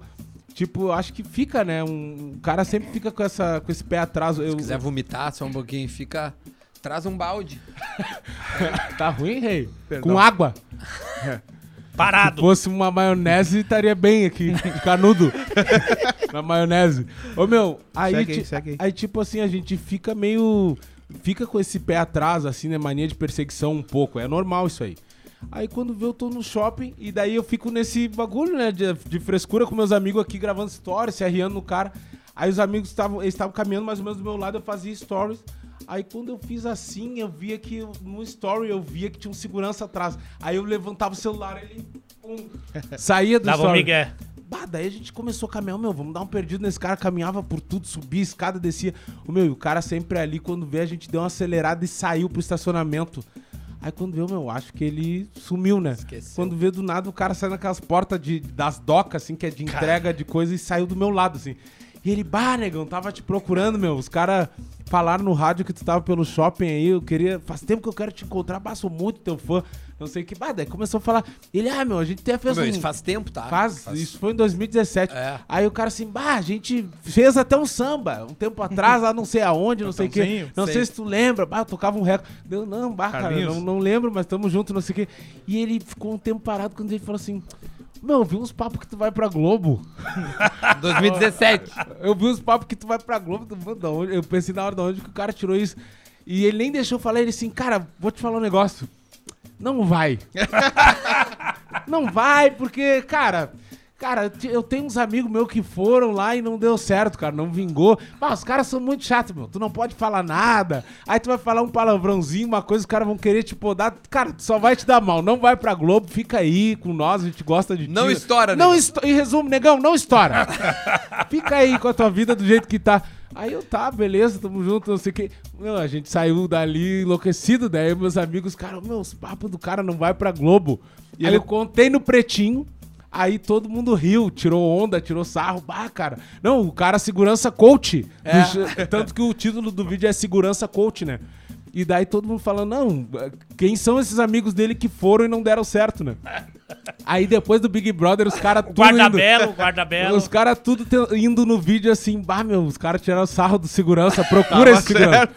tipo, eu acho que fica, né? Um, o cara sempre fica com, essa, com esse pé atrás. Eu, Se quiser vomitar só um pouquinho, fica. Traz um balde. Tá ruim, rei? Perdão. Com água. Se Parado! fosse uma maionese, estaria bem aqui, canudo. na maionese. Ô, meu, aí, Segue aí, segue aí. aí, tipo assim, a gente fica meio. Fica com esse pé atrás, assim, né? Mania de perseguição um pouco. É normal isso aí. Aí quando vê, eu tô no shopping e daí eu fico nesse bagulho, né? De, de frescura com meus amigos aqui gravando stories, se arriando no cara. Aí os amigos estavam eles estavam caminhando mais ou menos do meu lado, eu fazia stories. Aí quando eu fiz assim, eu via que no story eu via que tinha um segurança atrás. Aí eu levantava o celular, ele pum, saía do Dava um story. migué. Bah, daí a gente começou a caminhar, meu, vamos dar um perdido nesse cara, caminhava por tudo, subia, escada, descia. O meu, e o cara sempre ali, quando vê, a gente deu uma acelerada e saiu pro estacionamento. Aí quando vê, meu, acho que ele sumiu, né? Esqueceu. Quando vê do nada, o cara sai naquelas portas de, das docas, assim, que é de entrega de coisa, e saiu do meu lado, assim. E ele, bah, negão, tava te procurando, meu. Os caras falaram no rádio que tu tava pelo shopping aí, eu queria. Faz tempo que eu quero te encontrar, bah, sou muito teu fã. Não sei o que. Bah, daí começou a falar. Ele, ah, meu, a gente até fez Meu, um. isso faz tempo, tá? Faz, isso foi em 2017. É. Aí o cara assim, bah, a gente fez até um samba um tempo atrás, lá não sei aonde, não sei o quê. Cantãozinho? Não sei. Sei. se tu lembra, bah, eu tocava um recorde. Deu, não, bah, cara, Carlinhos? não, não lembro, mas tamo junto, não sei o quê. E ele ficou um tempo parado quando ele falou assim. Meu, eu vi uns papos que tu vai pra Globo. 2017. Eu vi uns papos que tu vai pra Globo. Eu pensei na hora de onde que o cara tirou isso. E ele nem deixou eu falar, ele assim, cara, vou te falar um negócio. Não vai. não vai, porque, cara. Cara, eu tenho uns amigos meus que foram lá e não deu certo, cara. Não vingou. Mas os caras são muito chatos, meu. Tu não pode falar nada. Aí tu vai falar um palavrãozinho, uma coisa, os caras vão querer te podar. Cara, tu só vai te dar mal. Não vai pra Globo, fica aí com nós, a gente gosta de ti. Não estoura, Não esto... Em resumo, negão, não estoura. Fica aí com a tua vida do jeito que tá. Aí eu, tá, beleza, tamo junto, não sei o que. Meu, a gente saiu dali enlouquecido, daí meus amigos, cara, meus papos do cara não vai pra Globo. E aí eu contei no pretinho, aí todo mundo riu, tirou onda, tirou sarro. Bah, cara. Não, o cara segurança coach. É. Do- Tanto que o título do vídeo é segurança coach, né? E daí todo mundo falando, não, quem são esses amigos dele que foram e não deram certo, né? Aí depois do Big Brother, os caras tudo. Guarda-belo, guarda-belo. Os caras tudo indo no vídeo assim, bah, meu, os caras tiraram sarro do segurança, procura Tava esse segurança. certo.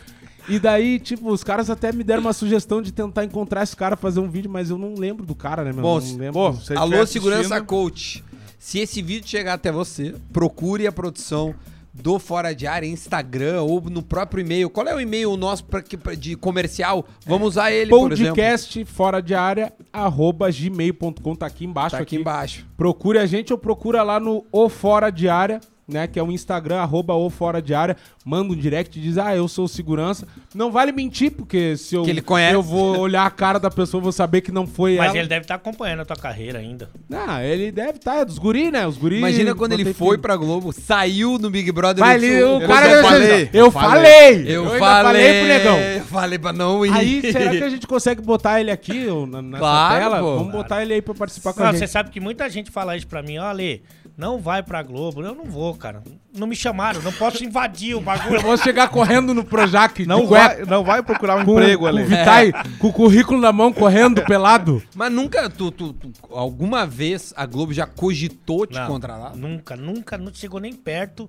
E daí, tipo, os caras até me deram uma sugestão de tentar encontrar esse cara, fazer um vídeo, mas eu não lembro do cara, né, meu? Bom, não lembro. Pô, se Alô, segurança coach. Se esse vídeo chegar até você, procure a produção do Fora de Área, Instagram ou no próprio e-mail. Qual é o e-mail nosso pra, pra- de comercial? Vamos usar ele. Podcast fora de área, arroba gmail.com, tá aqui embaixo. Tá aqui embaixo. Procure a gente ou procura lá no O Fora de Área, né? Que é o Instagram, arroba O Fora de Área. Manda um direct e diz, ah, eu sou segurança. Não vale mentir, porque se eu, Que ele conhece. eu vou olhar a cara da pessoa, eu vou saber que não foi Mas ela. ele deve estar acompanhando a tua carreira ainda. Não, ele deve estar, é dos guri, né? Os guri... Imagina quando ele foi que- pra Globo, saiu no Big Brother. Vai ele o "Eu cara... deve falei, Eu falei! Eu, ainda falei, pro negão. Eu falei pra não ir. Aí, será que a gente consegue botar ele aqui ou na, nessa Claro, tela? pô. Vamos botar ele aí pra participar com Não, a você gente. sabe que muita gente fala isso pra mim, ó, Ale, não vai pra Globo. Eu não vou, cara. Não me chamaram, não posso invadir o Eu bagulho. vou chegar correndo no Projac. Não vai, não vai procurar um com, emprego com ali. o Vitai, com o currículo na mão, correndo, pelado. Mas nunca, tu, tu- tu- alguma vez a Globo já cogitou te Não, contratar? Nunca, nunca, não chegou nem perto.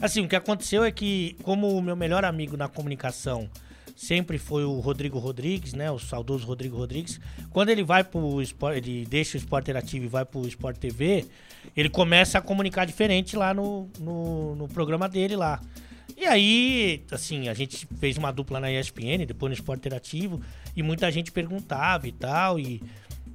Assim, o que aconteceu é que, como o meu melhor amigo na comunicação sempre foi o Rodrigo Rodrigues, né? O saudoso Rodrigo Rodrigues. Quando ele vai pro esporte, ele deixa o Esporte Interativo e vai pro Sport TV, ele começa a comunicar diferente lá no, no, no programa dele lá. E aí, assim, a gente fez uma dupla na ESPN, depois no Esporte Interativo, e muita gente perguntava e tal, e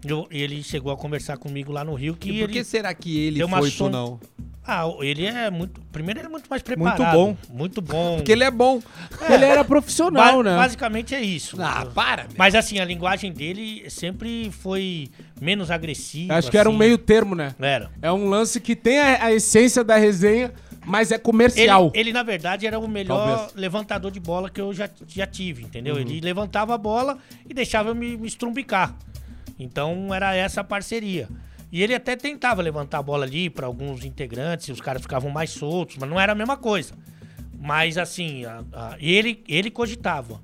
eu- ele chegou a conversar comigo lá no Rio que E por que ele será que ele foi, son- não? ah, ele é muito. Primeiro, ele é muito mais preparado. bom. Muito bom. Porque ele é bom. Ele era profissional, Ba- né? Basicamente é isso. Ah, para, meu. Mas assim, a linguagem dele sempre foi menos agressiva. Acho que era um assim. meio termo, né? Era. É um lance que tem a, a essência da resenha, mas é Ele, comercial. ele, na verdade, era o melhor Talvez. levantador de bola que eu já, já tive, entendeu? Uhum. Ele levantava a bola e deixava eu me, me estrumbicar. Então era essa a parceria. E ele até tentava levantar a bola ali para alguns integrantes, e os caras ficavam mais soltos, mas não era a mesma coisa. Mas assim, a- a- ele, ele cogitava.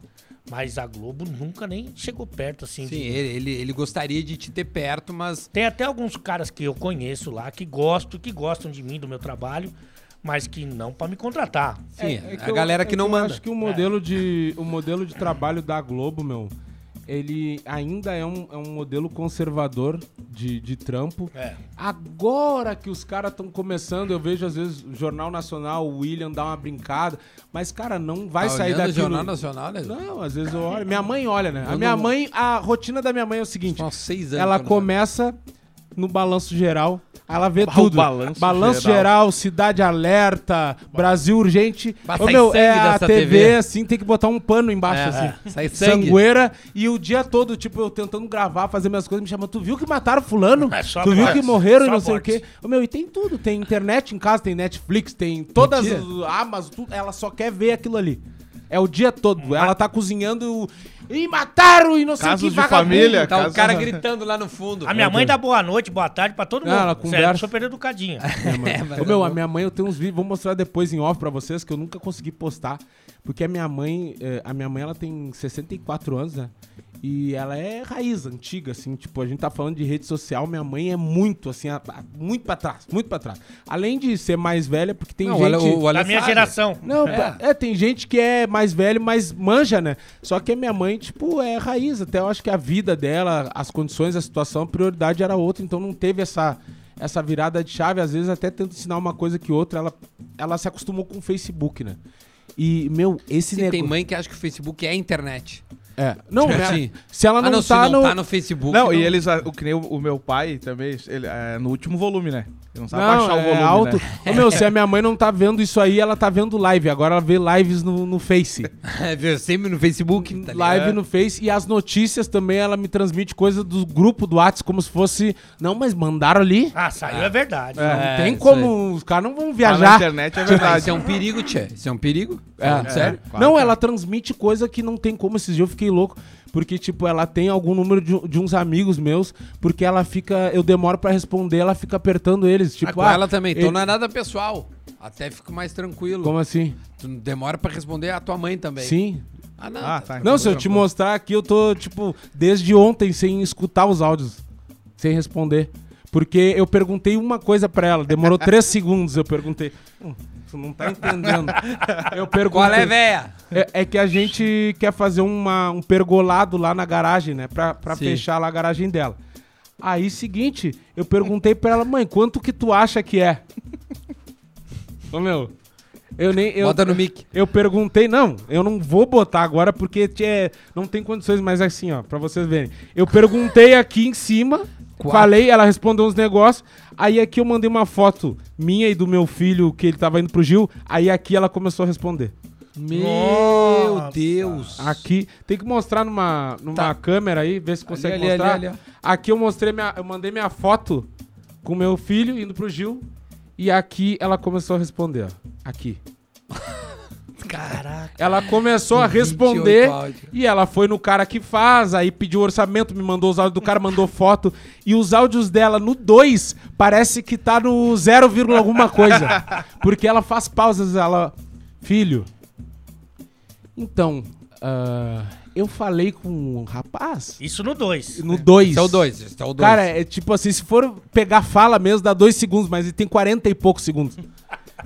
Mas a Globo nunca nem chegou perto, assim. Sim, de- ele, ele, gostaria de te ter perto, mas Tem até alguns caras que eu conheço lá que gostam, que gostam de mim, do meu trabalho, mas que não para me contratar. sim, É- é a eu- galera é que não eu manda. acho que o modelo, de, o modelo de trabalho da Globo, meu, ele ainda é um, é um modelo conservador de, de trampo. É. Agora que os caras estão começando, eu vejo às vezes o Jornal Nacional, o William dá uma brincada, mas, cara, não vai Tá sair daquilo. Jornal Nacional, né? Não, às vezes eu olho. Minha mãe olha, né? A minha não- mãe, a rotina da minha mãe é o seguinte: São seis anos. ela começa no balanço geral. Ela vê tudo. balanço geral. geral. Cidade Alerta, Brasil Urgente. Bah, Ô, meu, é a TV, TV. assim, tem que botar um pano embaixo, É, assim. é, sai sangue. Sangueira. E o dia todo, tipo, eu tentando gravar, fazer minhas coisas, me chamando. Tu viu que mataram fulano? É, tu viu mortes. que morreram e Só não sei o quê? Ô, meu, e tem tudo. Tem internet em casa, tem Netflix, tem todas Mentira. as Amazon, tudo. Ela só quer ver aquilo ali. É o dia todo. Ela tá cozinhando e mataram e não sei o Casos que de vagabundo. família, Tá o cara gritando lá no fundo. A minha mãe dá boa noite, boa tarde pra todo Não, mundo. ela Sério, conversa. eu sou super educadinha. É, mas Ô, meu, não. a minha mãe, eu tenho uns vídeos, vou mostrar depois em off pra vocês, que eu nunca consegui postar. Porque a minha mãe, eh, a minha mãe, ela tem 64 anos, né? E ela é raiz, antiga, assim, tipo, a gente tá falando de rede social, minha mãe é muito, assim, a- a- muito pra trás, muito pra trás. Além de ser mais velha, porque tem Não, gente... olha, o, o da minha geração. Não, é. é, tem gente que é mais velho, mas manja, né? Só que a minha mãe, tipo, é raiz. Até eu acho que a vida dela, as condições, a situação, a prioridade era outra. Então não teve essa, essa virada de chave. Às vezes até tento ensinar uma coisa que outra. Ela, ela se acostumou com o Facebook, né? E, meu, esse Sim, tem negócio... mãe que acha que o Facebook é a internet. É. Não, minha- Sim. se ela ah, não, não, se tá não no... tá no Facebook. Não, e eles, ah, o que nem o, o meu pai também, ele, é, no último volume, né? Ele não sabe Não, baixar o é volume, alto. né? Ô, meu, se a minha mãe não tá vendo isso aí, ela tá vendo live. Agora ela vê lives no, no Face. É, viu? sempre no Facebook. Tá live no Face e as notícias também ela me transmite coisa do grupo do WhatsApp como se fosse, não, mas mandaram ali. Ah, saiu, é verdade. não É, tem isso como, os caras não vão Tá na viajar. internet é Ah, verdade. Isso é um perigo, Tchê. Isso é um perigo. É, sério. claro não, é. ela transmite coisa que não tem como. Esses dias eu fiquei louco. Porque, tipo, ela tem algum número de, de uns amigos meus, porque ela fica. Eu demoro pra responder, ela fica apertando eles. Ah, Tipo, com ah, ela também. ele- Então não é nada pessoal. Até fico mais tranquilo. Como assim? Tu demora pra responder a tua mãe também. Sim. Ah, não. Ah, tá. Não, se eu te mostrar aqui, eu tô, tipo, desde ontem sem escutar os áudios. Sem responder. Porque eu perguntei uma coisa pra ela, demorou três segundos. Eu perguntei. Hum, tu não tá entendendo. Eu perguntei. Qual é, véia? É, é que a gente quer fazer uma, um pergolado lá na garagem, né? Pra, pra Sim. fechar lá a garagem dela. Aí, seguinte, eu perguntei pra ela, mãe, quanto que tu acha que é? Ô, meu, eu nem... Eu, Bota no mic. eu perguntei, não, eu não vou botar agora porque tchê, não tem condições, mas assim, ó, pra vocês verem. Eu perguntei aqui em cima, Quatro. falei, ela respondeu uns negócios, aí aqui eu mandei uma foto minha e do meu filho que ele tava indo pro Gil, aí aqui ela começou a responder. Meu Nossa. Deus. Aqui, tem que mostrar numa, numa Tá. câmera aí, ver se consegue ali, ali, mostrar. ali, ó. Aqui eu mostrei minha, eu mandei minha foto com meu filho indo pro Gil. E aqui ela começou a responder, ó. Aqui. Caralho. Ela começou a Com 28 responder e ela foi no cara que faz, aí pediu orçamento, me mandou os áudios do cara, mandou foto. E os áudios dela no 2 parece que tá no 0, vírgula alguma coisa. Porque ela faz pausas, ela. Filho. Então, ah, eu falei com um rapaz Isso no 2. no 2. Esse é o 2. Esse é o 2. Cara, é tipo assim, se for pegar fala mesmo, dá dois segundos, mas ele tem 40 e poucos segundos.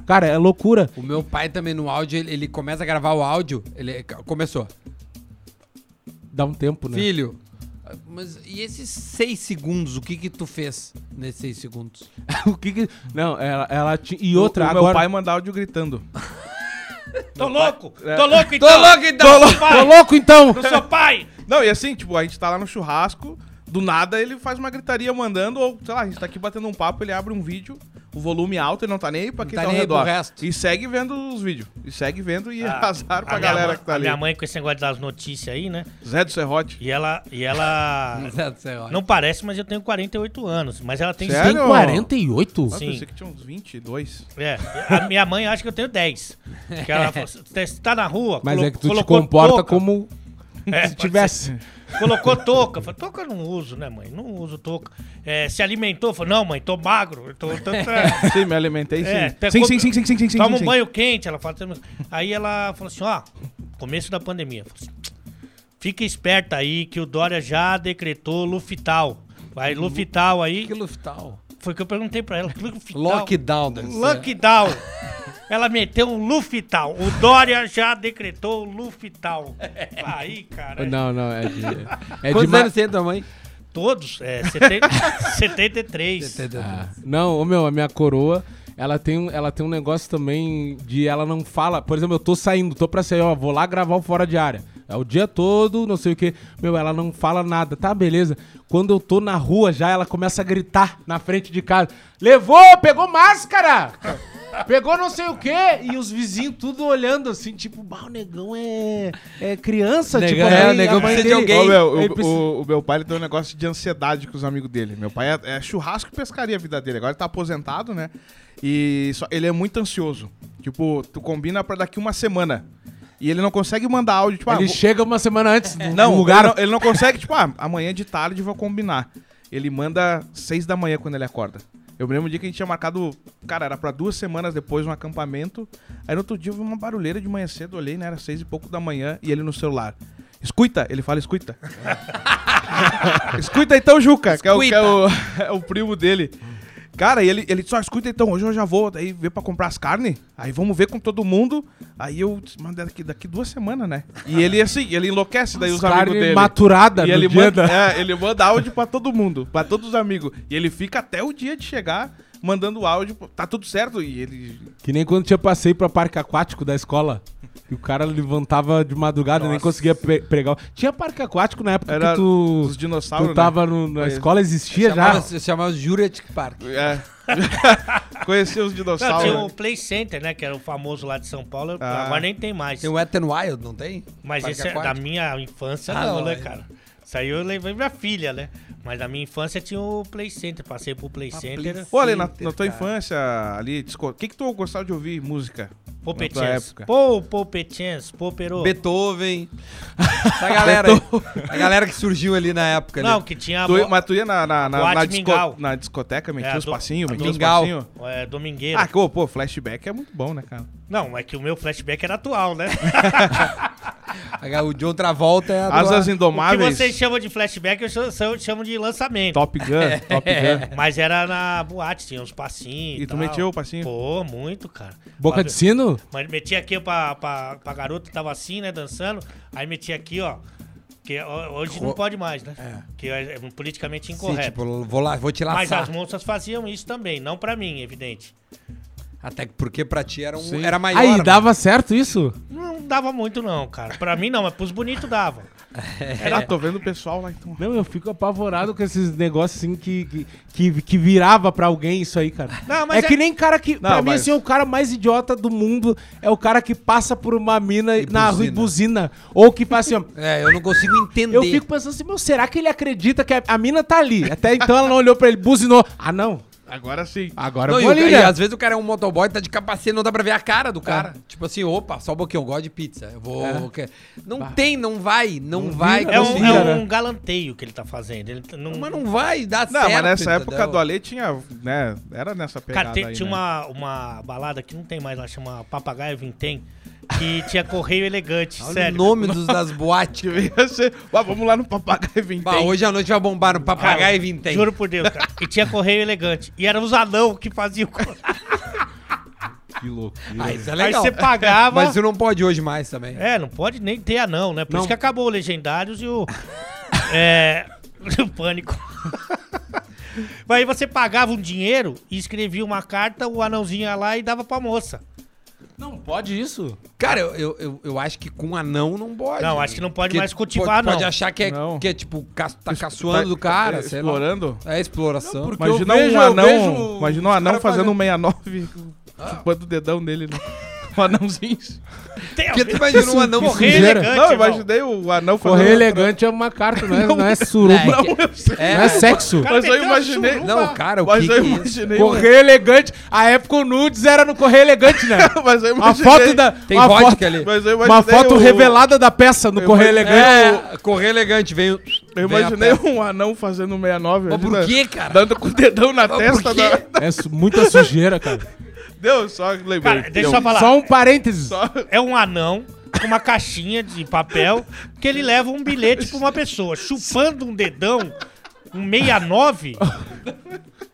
Cara, é loucura. O meu pai também no áudio, ele, ele começa a gravar o áudio. Ele começou. Dá um tempo, né? Filho, mas e esses seis segundos? O que que tu fez nesses seis segundos? o que que... Não, ela, ela tinha... E outra, o, o agora... meu pai manda áudio gritando. Tô louco! Tô louco então! Tô louco então! Tô louco, Tô louco, então! Eu sou pai! Não, e assim, tipo, a gente tá lá no churrasco, do nada ele faz uma gritaria mandando, ou sei lá, a gente tá aqui batendo um papo, ele abre um vídeo, o volume alto, ele não tá nem aí pra quem tá tá, ao nem aí pro redor. resto. E segue vendo os vídeos. E segue vendo e Ah, azar pra a galera mãe- que tá a ali. minha mãe com esse negócio das notícias aí, né? Zé do Serrote. E ela. E ela. não parece, mas eu tenho 48 anos. Mas ela tem. Sério? Tem 48? Nossa, Sim. eu pensei que tinha uns 22. É, a minha mãe acha que eu tenho 10. Que ela falou, você tá na rua, Mas colo- é que tu te comporta como É, se tivesse... Colocou touca. Falei, touca eu não uso, né, mãe? Não uso touca. É, se alimentou. Falei, não, mãe, tô magro. Tô, tô, tô- Sim, me alimentei, sim. É, sim, pegou- sim, sim, sim, sim, sim, sim, Toma sim. um banho quente. Ela fala. Aí ela falou assim: ó, começo da pandemia. Assim, Fica esperta aí que o Dória já decretou Lufital. Vai, Lufital aí. Que luftal. Foi o que eu perguntei pra ela. Lufital. Lockdown. Lockdown. Ela meteu um Lufital. O Dória já decretou Lufital. Aí, cara. Não, não, é de... É de Quantos ma- anos tem tua mãe? Todos. É, 70, 73. Ah, Não, meu, a minha coroa, ela tem, um- ela tem um negócio também de ela não fala. Por exemplo, eu tô saindo, tô pra sair, ó, vou lá gravar o Fora de Área. É o dia todo, não sei o que. Meu, ela não fala nada. Tá, beleza. Quando eu tô na rua já, ela começa a gritar na frente de casa. Levou, pegou máscara! Pegou não sei o quê! E os vizinhos tudo olhando assim, tipo, bah, o negão é, é criança, Negão, tipo, é, a o negão precisa de alguém. Ô, meu, o, precisa- o- o meu pai ele tem um negócio de ansiedade com os amigos dele. Meu pai é, é churrasco e pescaria a vida dele. Agora ele tá aposentado, né? E só- ele é muito ansioso. Tipo, tu combina pra daqui uma semana. E ele não consegue mandar áudio, tipo, ah, Ele vou- chega uma semana antes do Não, lugar. Ele não, ele não consegue, tipo, ah, amanhã de tarde vou combinar. Ele manda seis da manhã quando ele acorda. Eu me lembro um dia que a gente tinha marcado, cara, era pra duas semanas depois um acampamento. Aí no outro dia eu vi uma barulheira de manhã cedo, olhei, né? Era seis e pouco da manhã e ele no celular. Escuta, ele fala, escuta. escuta então, Juca, que, é o, que é, o, é o primo dele. Cara, e ele, ele só escuta então, hoje eu já vou aí ver pra comprar as carnes, aí vamos ver com todo mundo. Aí eu mas daqui, daqui duas semanas, né? E ele assim, ele enlouquece daí os amigos dele. maturada E ele manda, da- é, ele manda áudio pra todo mundo, pra todos os amigos. E ele fica até o dia de chegar mandando áudio, tá tudo certo. E ele. Que nem quando tinha passeio pra parque aquático da escola. E o cara levantava de madrugada, nem Nossa. conseguia pregar. Tinha parque aquático na época Era que tu, os dinossauros. tu tava no- na escola, existia já. Chamava, se chamava Jurassic Park. Né? É. Conhecia os Não, dinossauros. tinha né? o Play Center, né? Que era o famoso lá de São Paulo. Ah. Agora nem tem mais. Tem o Wet n Wild, não tem? Mas Parque esse é da minha infância, Ah, não, não, né, é. cara? Isso aí eu levei minha filha, né? Mas na minha infância tinha o Play Center. Passei pro Play Ah, Center. Play Pô, ali na, na tua cara. infância, ali, o que que tu gostava de ouvir música? Época. Pô, Popetins, Popero. Beethoven. Essa galera aí. A galera que surgiu ali na época. Não, ali. que tinha Tu, mas tu ia na, na, na, na, disco- na discoteca, metia É, os do- passinhos, metia os passinhos. é, Domingueira. Ah, que, ô, pô, flashback é muito bom, né, cara? Não, é que o meu flashback era atual, né? O John Travolta é a do- Asas o que Indomáveis, vocês chamam de flashback, eu chamo, eu chamo de lançamento. Top Gun, Top Gun. Mas era na boate, tinha uns passinhos. E tu tal. metia o passinho? Pô, muito, cara. Boca de sino? Mas metia aqui pra, pra, pra garota, tava assim, né, dançando. Aí metia aqui, ó. Que ho- hoje não pode mais, né? Que é é politicamente Sim, incorreto. tipo, vou lá, vou te Mas laçar. as moças faziam isso também, não pra mim, evidente. Até que porque pra ti era, um, Sim. era maior. Aí, né? dava certo isso? Não dava muito, não, cara. Pra mim, não, mas pros bonitos dava. Ah, tô vendo o pessoal lá, então. Não, eu fico apavorado com esses negócios assim que, que, que, que virava pra alguém isso aí, cara. Não, é, mas é- que nem cara que. pra mim, mas- assim, o cara mais idiota do mundo é o cara que passa por uma mina E na rua e buzina. buzina. Ou que faz assim, ó. É, eu não consigo entender. Eu fico pensando assim, meu, será que ele acredita que a, a mina tá ali? Até então ela não olhou pra ele, buzinou. Ah, não. Agora sim. Agora Não, eu e, vou o- ali, e né? às vezes o cara é um motoboy, tá de capacete, não dá pra ver a cara do cara. Tipo assim, opa, só um pouquinho, eu gosto de pizza. Eu vou. eu quero- Não tem, não vai, não, vai. vira, É um, Não é um galanteio que ele tá fazendo. Ele não, Mas não vai dar Não, certo. mas nessa época entendeu? do Ale tinha, né, era nessa pegada Cara, tem- aí, tinha né? uma, uma balada que não tem mais lá, chama Papagaio Vintém, que tinha correio elegante, Olha sério. o nome dos, das boates. Vamos lá no Papagaio Vintém. Bah, hoje à noite vai bombar no papagaio e vintém. Juro por Deus, cara. E tinha correio elegante. E eram os anão que faziam. Que loucura. Ah, isso é Aí legal. você pagava. Mas isso não pode hoje mais também. É, não pode nem ter anão, né? Por Não. isso que acabou o Legendários e o. é. O Pânico. Mas aí você pagava um dinheiro e escrevia uma carta, o anãozinho ia lá e dava pra moça. Não pode isso? Cara, eu, eu, eu, eu acho que com anão não pode. Não, acho que não pode Porque mais cultivar, pode, não. Pode achar que é, Não. que é tipo, ca- tá caçoando do cara, É, sei lá. Explorando. É exploração. porque Imagina eu vejo- um eu anão, vejo imagina um os anão cara fazendo fazendo- um 69, chupando o dedão dele, né? Um anãozinho. Tem Porque tu imagina um anão correio sujeira. elegante. Não, irmão. imaginei o anão fazendo... Correio elegante é uma carta, não é, não é suruba. É, Não, eu sei. é, é sexo. Mas eu meteu imaginei... suruba. Não, cara, o Mas que, eu que é isso? imaginei... um- Correio elegante. A época o nudes era no correio elegante, né? Mas eu Uma imaginei... foto da. Tem uma vodka foto, ali. Mas eu uma imaginei foto o- revelada da peça no Eu imaginei- elegante. É, correio elegante, veio. Eu a imaginei peça. um anão fazendo um 69. Mas por imagina, quê, cara? Dando com o dedão na Mas testa quê? da... É su- muita sujeira, cara. Deu, só lembrei. Cara, deixa eu só falar. Só um parênteses. Só- É um anão com uma caixinha de papel que ele leva um bilhete pra uma pessoa, chupando um dedão, um 69.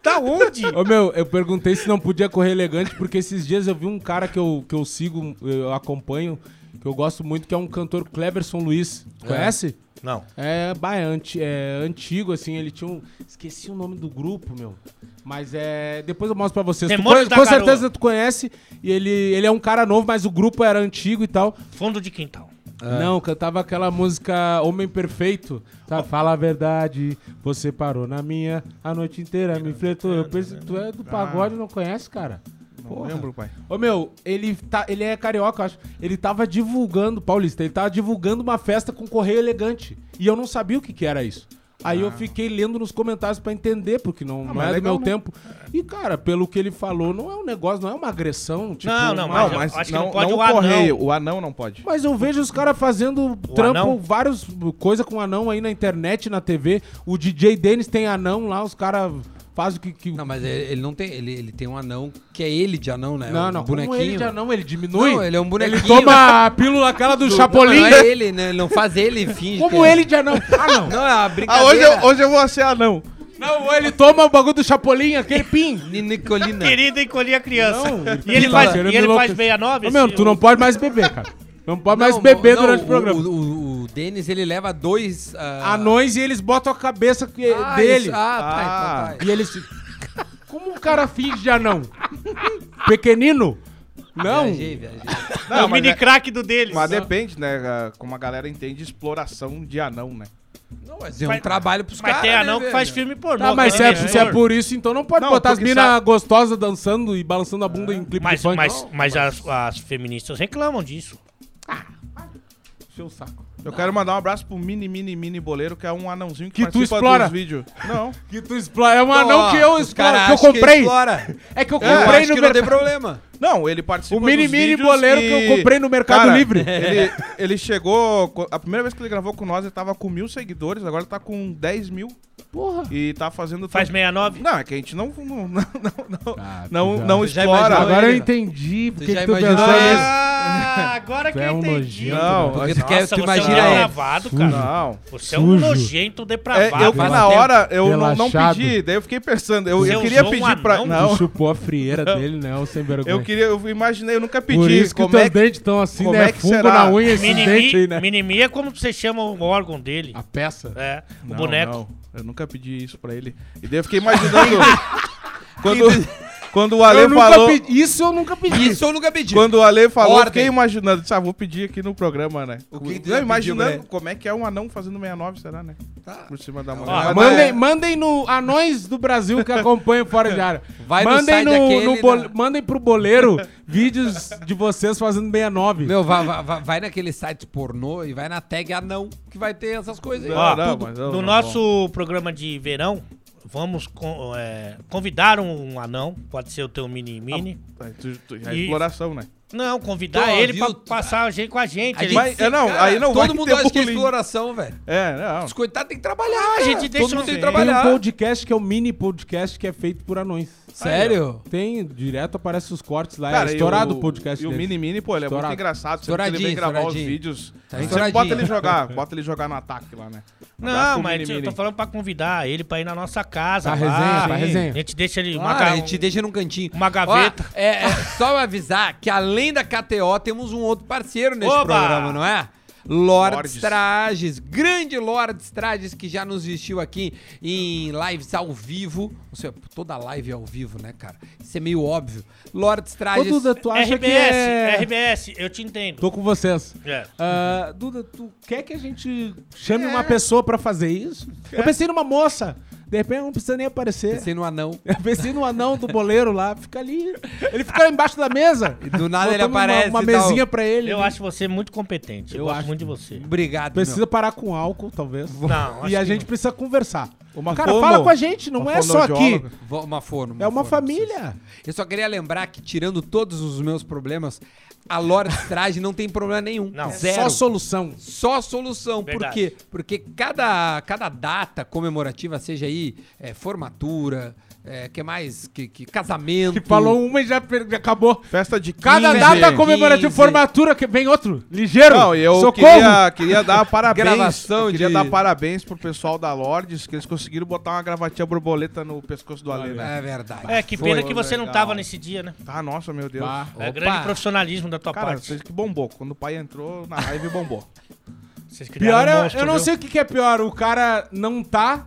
Da onde? Ô meu, eu perguntei se não podia correr elegante, porque esses dias eu vi um cara que eu, que eu sigo, eu acompanho, que eu gosto muito, que é um cantor Cleverson Luiz. Conhece? Não. É, bah, é, anti- é antigo, assim, ele tinha um. Esqueci o nome do grupo, meu. Mas é. Depois eu mostro pra vocês. Tu com Garoa. certeza tu conhece. E ele, ele é um cara novo, mas o grupo era antigo e tal. Fundo de quintal. Não, cantava aquela música Homem Perfeito. Sabe? Fala a verdade, você parou na minha a noite inteira, me fletou. Eu pensei, tu é do pagode, não conhece, cara? Não lembro, pai. Ô meu, ele, tá, ele é carioca, eu acho. Ele tava divulgando, Paulista, ele tava divulgando uma festa com correio elegante. E eu não sabia o que, que era isso. Aí eu fiquei lendo nos comentários pra entender, porque não, não Ah. mas é do legal, meu né? tempo. E, cara, pelo que ele falou, não é um negócio, não é uma agressão. Tipo, Não, não, uma- Mas Não, mas acho que não, não pode não o anão. correio. O anão não pode. Mas eu vejo os caras fazendo trampo, anão? várias coisas com anão aí na internet, na TV. O DJ Dennis tem anão lá, os caras fazem o que. que... Não, mas ele, ele não tem. Ele, ele tem um anão que é ele de anão, né? não, um não, bonequinho. como ele de anão, ele diminui. Não, ele é um bonequinho. Ele toma a pílula aquela do, Do- Chapolin. Não, não é ele, né? Ele não faz ele e finge. Como que é. ele de anão. Ah, não. Não, é uma Ah, brincadeira. hoje eu, hoje eu vou ser anão. Não, ele toma o bagulho do Chapolin, aquele pin. Ni- Nicolina. Querida encolher a criança. Não, e ele tá faz, e ele faz enlouquecer. 69? Ô, meu, tu não pode mais beber, cara. Não pode mais Não, beber não, durante o o, programa. O, o, o Denis, ele leva dois... ah, Anões e eles botam a cabeça que- ah, dele. isso- Ah, tá, Ah. então tá. E eles. Como um cara finge de anão? Pequenino? Não. Viajei, viajei. É o mas mini é- crack do deles. Mas depende, né? ah, Como a galera entende exploração de anão, né? Não, mas é um Mas- trabalho pros Mas caras, tem né, anão que velho? faz filme pornô. Tá, mas que se é, se é por isso, então não pode Não, botar as minas sabe- gostosas dançando e balançando a bunda em clipe Mas, de funk. mas, mas as, as feministas reclamam disso. Encheu o saco. Eu quero mandar um abraço pro mini, mini, mini boleiro, que é um anãozinho que, Que tu participa explora. dos vídeos. Não. Que tu explora. É um Não, anão ó, que eu, exploro, que eu comprei. explora. é que eu Eu comprei no que não tem mercado. problema. Não, ele participa O mini, dos mini boleiro e- que eu comprei no Mercado Cara, Livre. Ele, ele chegou... A primeira vez que ele gravou com nós, ele tava com mil seguidores, agora ele tá com 10 mil Porra. e tá fazendo... Faz tudo- 69? Não, é que a gente não... Não, não, não, Ah, não, não explora. Agora eu entendi porque já que tu pensou nisso. Ah, agora que é eu um entendi. nojento, Não, Porque tu, quer, tu você imagina é um depravado, cara. Não. Você é um Sujo. nojento É, depravado. eu vi Faz na hora, eu não, pedi, daí eu fiquei pensando, eu, eu queria usou um pedir pra... Não, Tu chupou a frieira dele, né? O sem vergonha. eu queria, eu imaginei, eu nunca pedi. Por isso que como os teus é que... dentes estão assim, como né? é que Fungo será? na unha, esses dentes aí, Minimi, né? minimi é como você chama o órgão dele. A peça. É, o boneco. Eu nunca pedi isso pra ele. E daí eu fiquei imaginando... quando, quando o Ale Eu nunca falou... pedi. Isso eu nunca pedi. Isso eu nunca pedi. Quando o Ale falou, eu Ordem. fiquei imaginando. Disse, ah, vou pedir aqui no programa, né? O que Não, já imaginando pediu pra como é que é um anão fazendo 69, será, né? Tá. Por cima da mulher. Ó, Mas Mandem, é- mandem no Anões do Brasil que acompanham fora de área. Vai no mandem site daquele, no bol- né? Mandem pro boleiro vídeos de vocês fazendo 69. Meu, vai, vai, vai- naquele site pornô e vai na tag anão, que vai ter essas coisas aí. Não, Ó, não, tudo- mas não, no não, nosso programa de verão, vamos con- é, convidar um anão, pode ser o teu mini-mini. Aí tu- tu- já é E- exploração, né? Não, convidar Pô, ele viu? pra passar a gente com a gente. A Ele- gente Vai- é, não, aí não todo vai mundo acha que é exploração, velho. É, não. Os coitados têm que trabalhar. Ah, a cara. gente deixa Todo mundo um- tem que Sim. Tem um trabalhar. podcast que é o mini podcast que é feito por anões. Sério? Tem, direto aparece os cortes lá. Cara, é estourado o o podcast E o deles. Mini Mini, pô, ele é Estourado. muito engraçado. Sempre que ele vem gravar os vídeos. Tá Você bota ele jogar, bota ele jogar no ataque lá, né? Não, mas Mini eu tô falando pra convidar ele pra ir na nossa casa. Tá lá. resenha, Sim. resenha. A gente deixa ele. uma Ah, ga- a gente deixa num cantinho. uma gaveta. Ó, é, é só avisar que além da KTO, temos um outro parceiro neste Oba! programa, não é? Lordes Lordes. Trajes, grande Lordes Trajes que já nos vestiu aqui em lives ao vivo. Ou seja, toda live é ao vivo, né, cara? Isso é meio óbvio. Lordes Ô, Trajes. Duda, tu acha RBS, que é... RBS, eu te entendo. Tô com vocês. É. Ah, Duda, tu quer que a gente chame uma pessoa pra fazer isso? Eu pensei numa moça. De repente não precisa nem aparecer. Pensei no anão. Eu pensei no anão do boleiro lá, fica ali. Ele fica embaixo da mesa. E do nada ele aparece Uma, uma mesinha pra ele. Eu acho você muito competente. Eu, Eu gosto acho muito de você. Obrigado, Precisa meu. parar com álcool, talvez. Não, E a gente não. precisa conversar. Uma Cara, fono- fala com a gente, não é só aqui. Uma forno. É uma forno, família. Eu só queria lembrar que, tirando todos os meus problemas, a Lordes Traje não tem problema nenhum. Não. Zero. Só solução. Só solução. Por Verdade. quê? Porque cada, cada data comemorativa, seja aí é, formatura, é, que mais? Que, que casamento. Que falou uma e já, per- já acabou. Festa de 15. Cada data comemorativa, 15. formatura, que vem outro. Ligeiro. Não, e eu Socorro. queria, queria dar parabéns. Gravação queria de- dar parabéns pro pessoal da Lordes, que eles conseguiram botar uma gravatinha borboleta no pescoço do Ale, né? É verdade. É, que Foi. pena que você não legal. tava nesse dia, né? Ah, nossa, meu Deus. Bah. É Opa. grande profissionalismo da tua Cara, parte. vocês que bombou. Quando o pai entrou na live, bombou. Vocês criaram Pior um é, monstro, eu não viu? sei o que, que é pior, o cara não tá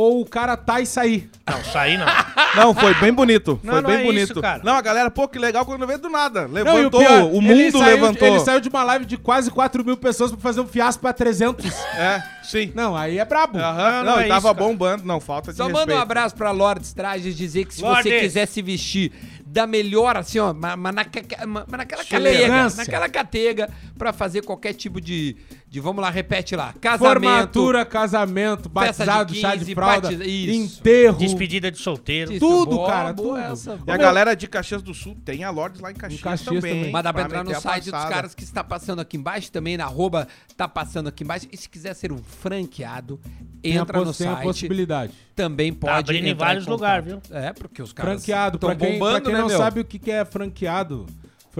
ou o cara tá e sair. Não, sair não. Não, foi bem bonito. Não, Foi não bem é bonito. isso, cara. Não, a galera, pô, que legal quando veio do nada. Não, e Levantou, pior, o ele mundo saiu- levantou. Ele saiu de uma live de quase 4 mil pessoas pra fazer um fiasco pra 300. É, sim. não, aí é brabo. Aham, Não, não, não e é tava isso, bombando. Não, falta de Só respeito. manda um abraço pra Lordes Trajes dizer que se você Lordes. quiser se vestir da melhor, assim, ó, mas mas naque- mas naquela catega, Elegância. naquela catega, pra fazer qualquer tipo de, de, vamos lá, repete lá, casamento, Formatura, casamento, batizado, chá 15, de fralda, isso. enterro. Despedida de solteiro. Isso, tudo, boa, cara, boa tudo. essa. E a galera de Caxias do Sul tem a Lordes lá em Caxias, Caxias também. também. Mas dá pra pra entrar no a site dos caras que está passando aqui embaixo, também na arroba tá passando aqui embaixo. E se quiser ser um franqueado, Tem a entra poss- no tem a site. possibilidade. Também pode abrindo em vários lugares, viu? É, porque os caras Franqueado, estão pra quem, pra bombando, quem né, não meu? sabe o que é franqueado.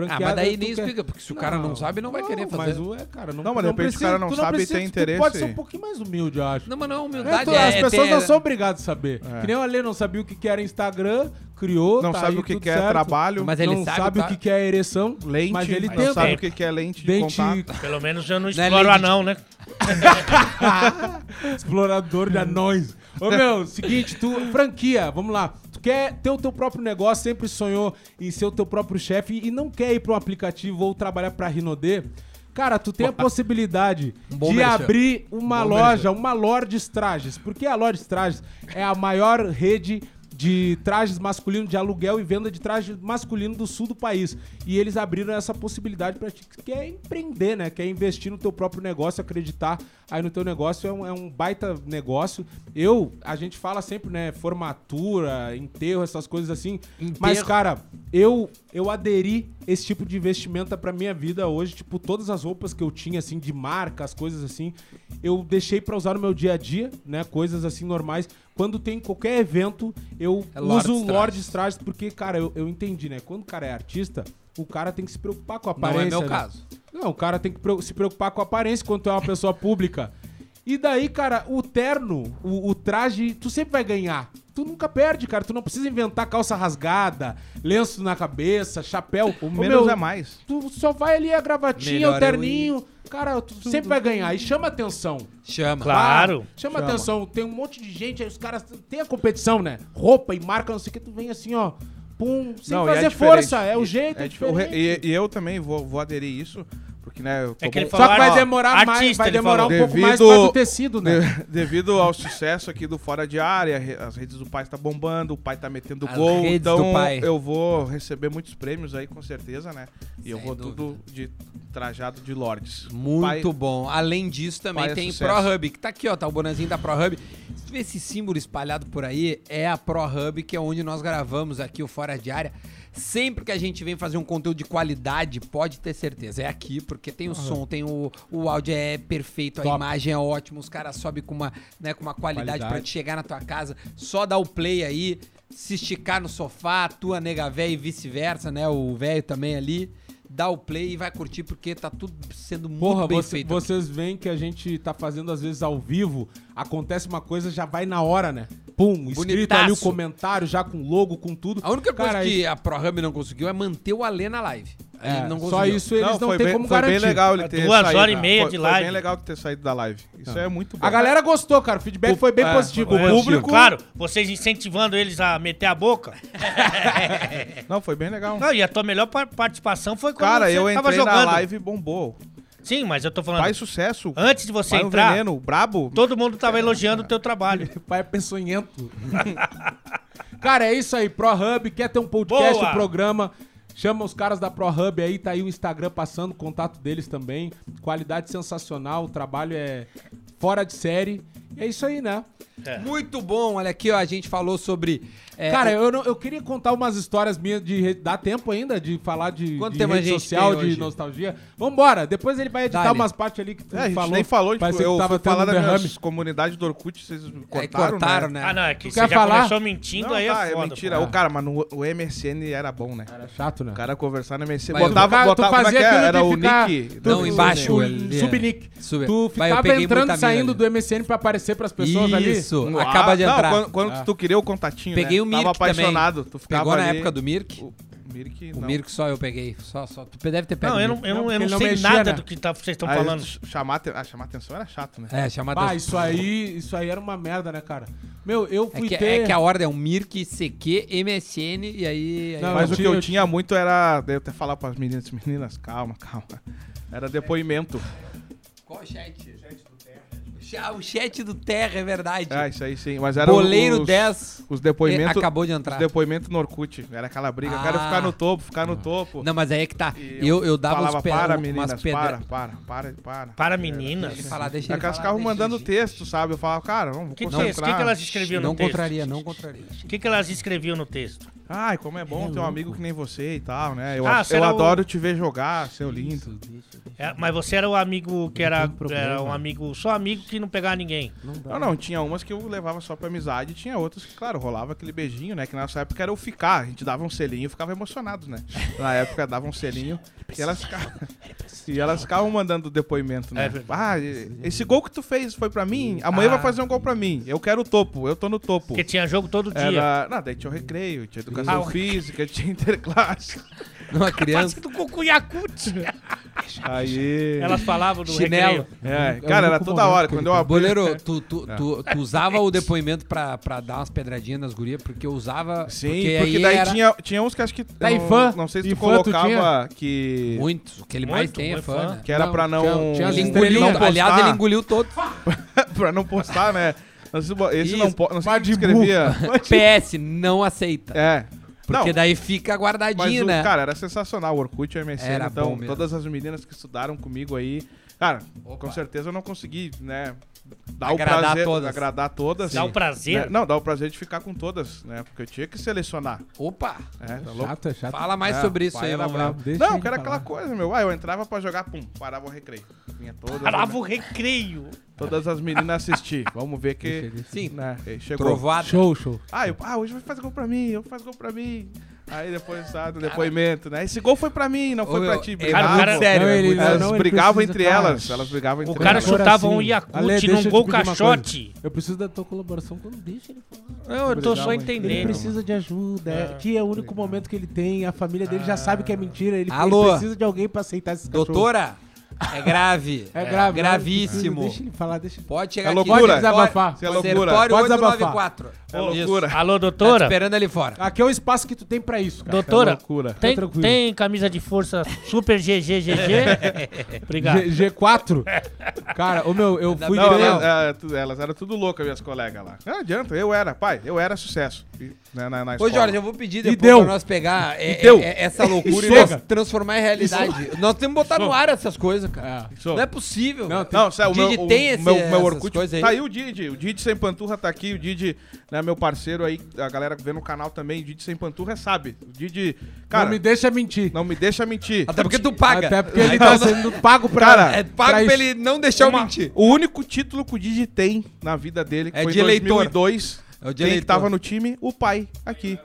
Ah, mas daí nem quer- explica, porque se o cara não sabe, não vai querer fazer. Mas o é, cara, não Não, mas de repente o cara não sabe e precisa, tem tu Pode interesse. ser um pouquinho mais humilde, eu acho. Não, mas não é É, humildade. tu- é- as é pessoas ter- não são obrigadas a saber. É. Que nem o Ale não sabia o que era Instagram, criou, Não tá sabe aí o que, tudo que é certo. trabalho, Mas ele não sabe, sabe, tá? o que que é ereção, lente, mas ele não sabe o que, é lente de contato. Pelo menos eu não Não é exploro lei de- anão, né? explorador de anões. Ô meu, seguinte, tu franquia, vamos lá. Tu quer ter o teu próprio negócio, sempre sonhou em ser o teu próprio chefe e não quer ir para um aplicativo ou trabalhar para Rinodê? Cara, tu tem a possibilidade bom de merchan. abrir uma bom loja, uma Lordes Trajes. Porque a Lordes Trajes é a maior rede de trajes masculinos, de aluguel e venda de trajes masculino do sul do país. E eles abriram essa possibilidade pra ti que quer empreender, né? Quer investir no teu próprio negócio, acreditar aí no teu negócio. É um, é um baita negócio. Eu, a gente fala sempre, né? Formatura, enterro, essas coisas assim. Mas, Enterro. cara, eu, eu aderi esse tipo de investimento pra minha vida hoje. Tipo, todas as roupas que eu tinha, assim, de marca, as coisas assim, eu deixei pra usar no meu dia a dia, né? Coisas assim normais. Quando tem qualquer evento, eu É Lordes uso Trajes. Lordes Trajes, porque, cara, eu, eu entendi, né? Quando o cara é artista, o cara tem que se preocupar com a Não aparência. é meu né? caso. Não, o cara tem que se preocupar com a aparência quando tu é uma pessoa pública. E daí, cara, o terno, o, o traje, tu sempre vai ganhar. Tu nunca perde, cara. Tu não precisa inventar calça rasgada, lenço na cabeça, chapéu. O Ô, menos meu, é mais. Tu só vai ali a gravatinha, Melhor o terninho. Cara, tu sempre vai ganhar. E chama atenção. Chama. Claro. Ah, chama, Chama. atenção. Tem um monte de gente, aí os caras tem a competição, né? Roupa e marca, não sei o que, tu vem assim, ó. Pum, sem Não, é fazer diferente. força. É o jeito, é, É diferente. e, e eu também vou, vou aderir isso, porque, né, eu É que ele falou Só que vai Ó, demorar mais, artista, vai demorar um pouco mais Devido- para do tecido, né? De- devido ao sucesso aqui do Fora de Área, re- as redes do pai tá bombando, o pai tá metendo As gol, redes então do pai. eu vou receber muitos prêmios aí com certeza, né? E eu Sem vou dúvida. tudo de trajado de Lords. Muito Pai- bom. Além disso, também é tem sucesso. ProHub, que tá aqui, ó. Tá o bonezinho da ProHub. tu vê esse símbolo espalhado por aí, é a Pro Hub, que é onde nós gravamos aqui o Fora de Área. Sempre que a gente vem fazer um conteúdo de qualidade, pode ter certeza, é aqui, porque tem o som, tem o, o áudio é perfeito, a Top. imagem é ótima, os caras sobem com uma, né, com uma qualidade, Qualidade. pra te chegar na tua casa, só dar o play aí, se esticar no sofá, tua nega véia e vice-versa, né, o velho também ali, dá o play e vai curtir, porque tá tudo sendo muito Porra, bem você- feito. vocês veem que a gente tá fazendo às vezes ao vivo, acontece uma coisa, já vai na hora, né? Pum, escrito Bonitaço. ali o comentário, já com logo, com tudo. A única coisa Cara, que a ProHub não conseguiu é manter o Alê na live. É, não só isso eles não, foi têm bem, como foi garantir. bem legal ele ter Duas saído. horas e meia Foi- de Foi live. bem legal ter saído da live. Isso é muito bom. A galera gostou, cara. O feedback foi bem é, positivo. foi O público. Claro, vocês incentivando eles a meter a boca. Não, foi bem legal. Não, e a tua melhor par- participação foi quando Cara, você eu tava entrei na jogando. live e bombou. Sim, mas eu tô falando. Faz sucesso. Antes de você um entrar, veneno, brabo. todo mundo tava elogiando o teu trabalho. Pai é peçonhento. cara, é isso aí. ProHub, quer ter um podcast, Boa! um programa. Chama os caras da ProHub aí, tá aí o Instagram passando, contato deles também. Qualidade sensacional, o trabalho é fora de série. E é isso aí, né? Muito bom. Olha aqui, ó, a gente falou sobre... é, Cara, eu, não- eu queria contar umas histórias minhas de. Dá tempo ainda de falar de, Quanto de tempo a rede gente social, de hoje? nostalgia. Vambora, depois ele vai editar Dá-lhe. umas partes ali que tu É, a gente falou. nem falou, tipo, eu tava falar tendo das derrame. minhas comunidades do Orkut, vocês aí cortaram, cortaram, né? né? Ah, não, é que Tu você quer já falar? começou mentindo, Não, aí tá, é é foda. mentira. pô. O cara, mas no, o MSN era bom, né? Era chato, né? O cara conversar no MSN. Mas botava, tu, botava, como é que é? aquilo Era de o ficar- nick. Não, embaixo, subnick. Sub- Tu ficava entrando e saindo do MSN pra aparecer pras pessoas ali. Isso, Ah, acaba de não, entrar. Quando, quando Ah. tu queria o contatinho, Peguei né? o Mirk Tava apaixonado. também. Tu ficava Pegou na ali- época do Mirk? O Mirk, O não. Mirk só eu peguei. Só, só. Tu deve ter pego Não, o eu não, Mirk. eu não, eu não ele não sei mexia, nada né? do que tá- vocês estão Aí, falando. ch- Chamar, aten- ah, chamar atenção era chato, né? É, chamar Bah, atenção. isso aí, isso aí era uma merda, né, cara? Meu, eu É fui que, ter... é que a ordem é um Mirk, CQ, MSN e aí... aí Não, Mas eu o que tinha- eu eu tinha muito era. Daí eu até falar pras meninas, meninas, calma, calma. Era depoimento. Qual o chat? Ah, o chat do Terra, é verdade. Ah, isso aí sim. Mas era Boleiro os, 10 Os depoimentos. acabou de Os entrar. depoimentos no Orkut. Era aquela briga. Eu quero Ah. ficar no topo, ficar no topo. Não, mas aí é que tá. E Eu, eu dava falava, uns pe- para, umas meninas, pedra- para, para, para, para. Para meninas. Deixa ele falar, deixa Aí ele elas ficavam mandando texto, sabe? Eu falava, cara, vamos Que concentrar. texto? O que, que elas escreviam Não no texto? contraria, não contraria. O que, que elas escreviam no texto? Ai, como é bom ter um amigo que nem você e tal, né? Eu, Ah, eu era o- adoro te ver jogar, seu lindo. É, mas você era o amigo que era, era um amigo, só amigo que não pegava ninguém. Não, não, tinha umas que eu levava só pra amizade e tinha outras que, claro, rolava aquele beijinho, né? Que na nossa época era o ficar. A gente dava um selinho e ficava emocionado, né? Na época dava um selinho e elas ficavam. E elas ficavam mandando depoimento, né? É ah, esse gol que tu fez foi pra mim? Amanhã Ah. vai fazer um gol pra mim. Eu quero o topo, eu tô no topo. Porque tinha jogo todo dia. Era. Não, daí tinha o recreio, tinha educação Ah, o- física, tinha interclasse. Uma criança. do Yakut. Aí. Elas falavam do Chinelo. É, É cara, era toda hora. Quando eu abri. Boleiro, tu, tu, tu, tu usava o depoimento pra, pra dar umas pedradinhas nas gurias, porque eu usava. Sim, porque, porque, aí daí era tinha, tinha uns que acho que. Tá, eu e não, fã? Não sei se tu fã tu colocava que. muitos. O que ele mais Muito, tem é fã, fã. né? Que era pra não. tinha- tinha engoliu, não aliás, ele engoliu todo. pra não postar, né? Não se- Esse Isso. não pode. Não sei escrevia. PS, não aceita. É. Porque não, daí fica guardadinho, né? cara, era sensacional. O Orkut e o MSN. Era então, todas as meninas que estudaram comigo aí. Cara, Opa. com certeza eu não consegui, né? Dar Agradar o prazer. todas. Agradar todas. Dá o prazer. Né? Não, dá o prazer de ficar com todas, né? Porque eu tinha que selecionar. Opa! É, tá louco? Chato, é chato. Fala mais É, sobre isso aí, era vamos bravo. ver. Deixa Não, que era falar. aquela coisa, meu. Ah, eu entrava pra jogar, pum, parava o recreio. Vinha todas, Parava o recreio. todas as meninas assistir. Vamos ver que. Ele- Sim, Né, chegou. trovada. Show, show. Ah, eu, ah, hoje vai fazer gol pra mim, eu faço gol pra mim. Aí depois, sabe, o depoimento, né? Esse gol foi pra mim, não foi Ô, pra ti. é Brigavam. muito sério, Não, é ele- Elas não, brigavam entre cara, elas. Elas brigavam entre O cara elas. Chutava sim. um Yakut num gol caixote. Eu preciso da tua colaboração quando deixa ele falar. Não, eu tô só Brigavam Ele entendendo. precisa de ajuda. É, que é o único momento que ele tem. A família dele já sabe que é mentira. Ele, ele Alô? precisa de alguém pra aceitar esse cachorro. Doutora, é grave. É grave. Gravíssimo. Deixa ele falar, deixa ele Pode chegar É aqui. loucura. Pode desabafar. Isso é loucura. Pode desabafar. 894. É loucura. Alô, Tá doutora? esperando ali fora. Aqui é o espaço que tu tem pra isso, cara. Doutora, É loucura. tem, Tá tranquilo. tem camisa de força Super GGGG? Obrigado. G, G4? Cara, o meu, eu fui Não, elas, é, eram tudo loucas, minhas colegas lá. Não adianta, eu era, pai, eu era sucesso. E, né, na, na Ô. Jorge, eu vou pedir depois deu. pra nós pegar é, E deu. é, é, essa loucura e Chega. nós transformar em realidade. Nós temos que botar no ar essas coisas, cara. É. Sou. Não é possível. Não, cara. Não, sério, o Didi meu, o tem esse, meu, meu Orkut. Tá aí o Didi. O Didi Sem Panturra tá aqui. O Didi, né, meu parceiro aí, a galera que vê no canal também. O Didi Sem Panturra sabe. O Didi, cara, não me deixa mentir. não me deixa mentir. Até porque tu paga. Até porque ele tá sendo pago pra... Cara, É pago pra isso. ele não deixar eu Uma- mentir. O único título que o Didi tem na vida dele, que É foi de em eleitor. 2002. É o de Quem que eleitor. tava no time? O pai, aqui.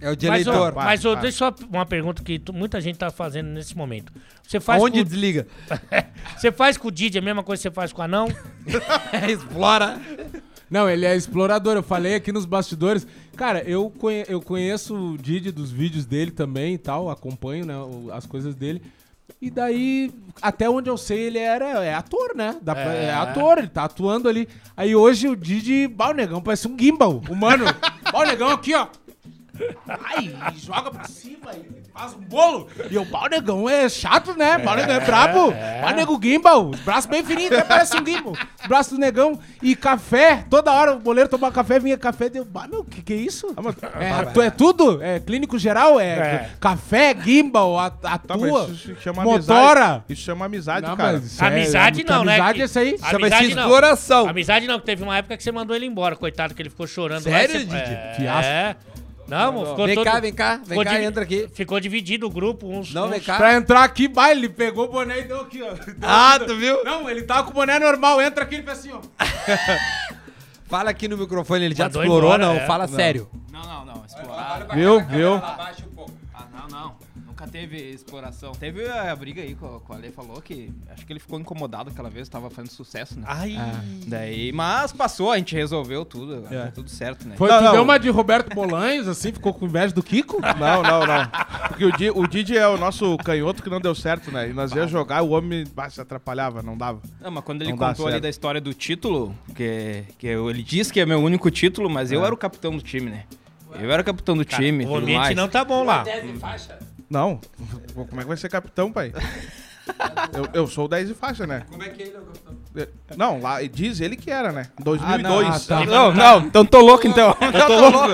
É o de Mas, eleitor. vai, mas vai. deixa só uma pergunta que tu- muita gente tá fazendo nesse momento. Você faz, Aonde com, desliga? você faz com o Didi a mesma coisa que você faz com o anão? Explora. Não, ele é explorador. Eu falei aqui nos bastidores. Cara, eu, conhe- eu conheço o Didi dos vídeos dele também e tal, acompanho né, as coisas dele. E daí, até onde eu sei, ele era é ator, né? Pra- é. É. ator, ele tá atuando ali. Aí hoje o Didi, bah, o negão parece um gimbal, humano. Bah, o negão aqui, ó. Ai, joga pra cima e faz um bolo. E o pau negão é chato, né? Pau negão é brabo. Pau nego gimbal. Os braços bem fininhos, até parece um gimbal. Os braços do negão. E café, toda hora o boleiro tomava café, vinha café. Deu, bah, meu, que que é isso? É, atu- é tudo? É clínico geral? É, É. café, gimbal, a- atua, Tá, mas isso chama motora. amizade. Isso chama amizade, Não, cara. isso é- Amizade não, né? Amizade é isso aí. A- Chama-se Amizade não. exploração. Amizade não, que teve uma época que você mandou ele embora, coitado, que ele ficou chorando. Sério, lá, e Didi? É. Fiasco. Não, ficou Vem todo... cá, vem cá. Vem ficou cá, divi- entra aqui. Ficou dividido o grupo, uns... Não, uns... vem cá. Pra entrar aqui, vai, ele pegou o boné e deu aqui, ó. Deu Ah, aqui, tu deu- viu? Não, ele tava com o boné normal, entra aqui, ele fez assim, ó. Fala aqui no microfone, ele já Mandou explorou, embora, não? é. Fala sério. Não, não, não. Explorar. Viu? Viu? Ah, não, não. Nunca teve exploração. Teve a briga aí com, com a Ale falou que acho que ele ficou incomodado aquela vez, tava fazendo sucesso, né? Ai, Daí, mas passou, a gente resolveu tudo, agora tá tudo certo, né? Foi, Não, tu não. deu uma de Roberto Bolanhos, assim, ficou com inveja do Kiko? Não, não, não. Porque o Didi, o Didi é o nosso canhoto que não deu certo, né? E nós ia jogar, o homem bah, se atrapalhava, não dava. Não, mas quando ele Não contou ali certo. da história do título, que, que eu- ele disse que é meu único título, mas eu era o capitão do time, né? Eu era o capitão do time, o tudo ambiente mais. não tá bom lá. Não. Como é que vai ser capitão, pai? Eu, eu sou o 10 de faixa, né? Como é que ele é o capitão? Não, lá diz ele que era, né? 2002. Ah, tá. Não, não, então tô louco então. Eu tô louco.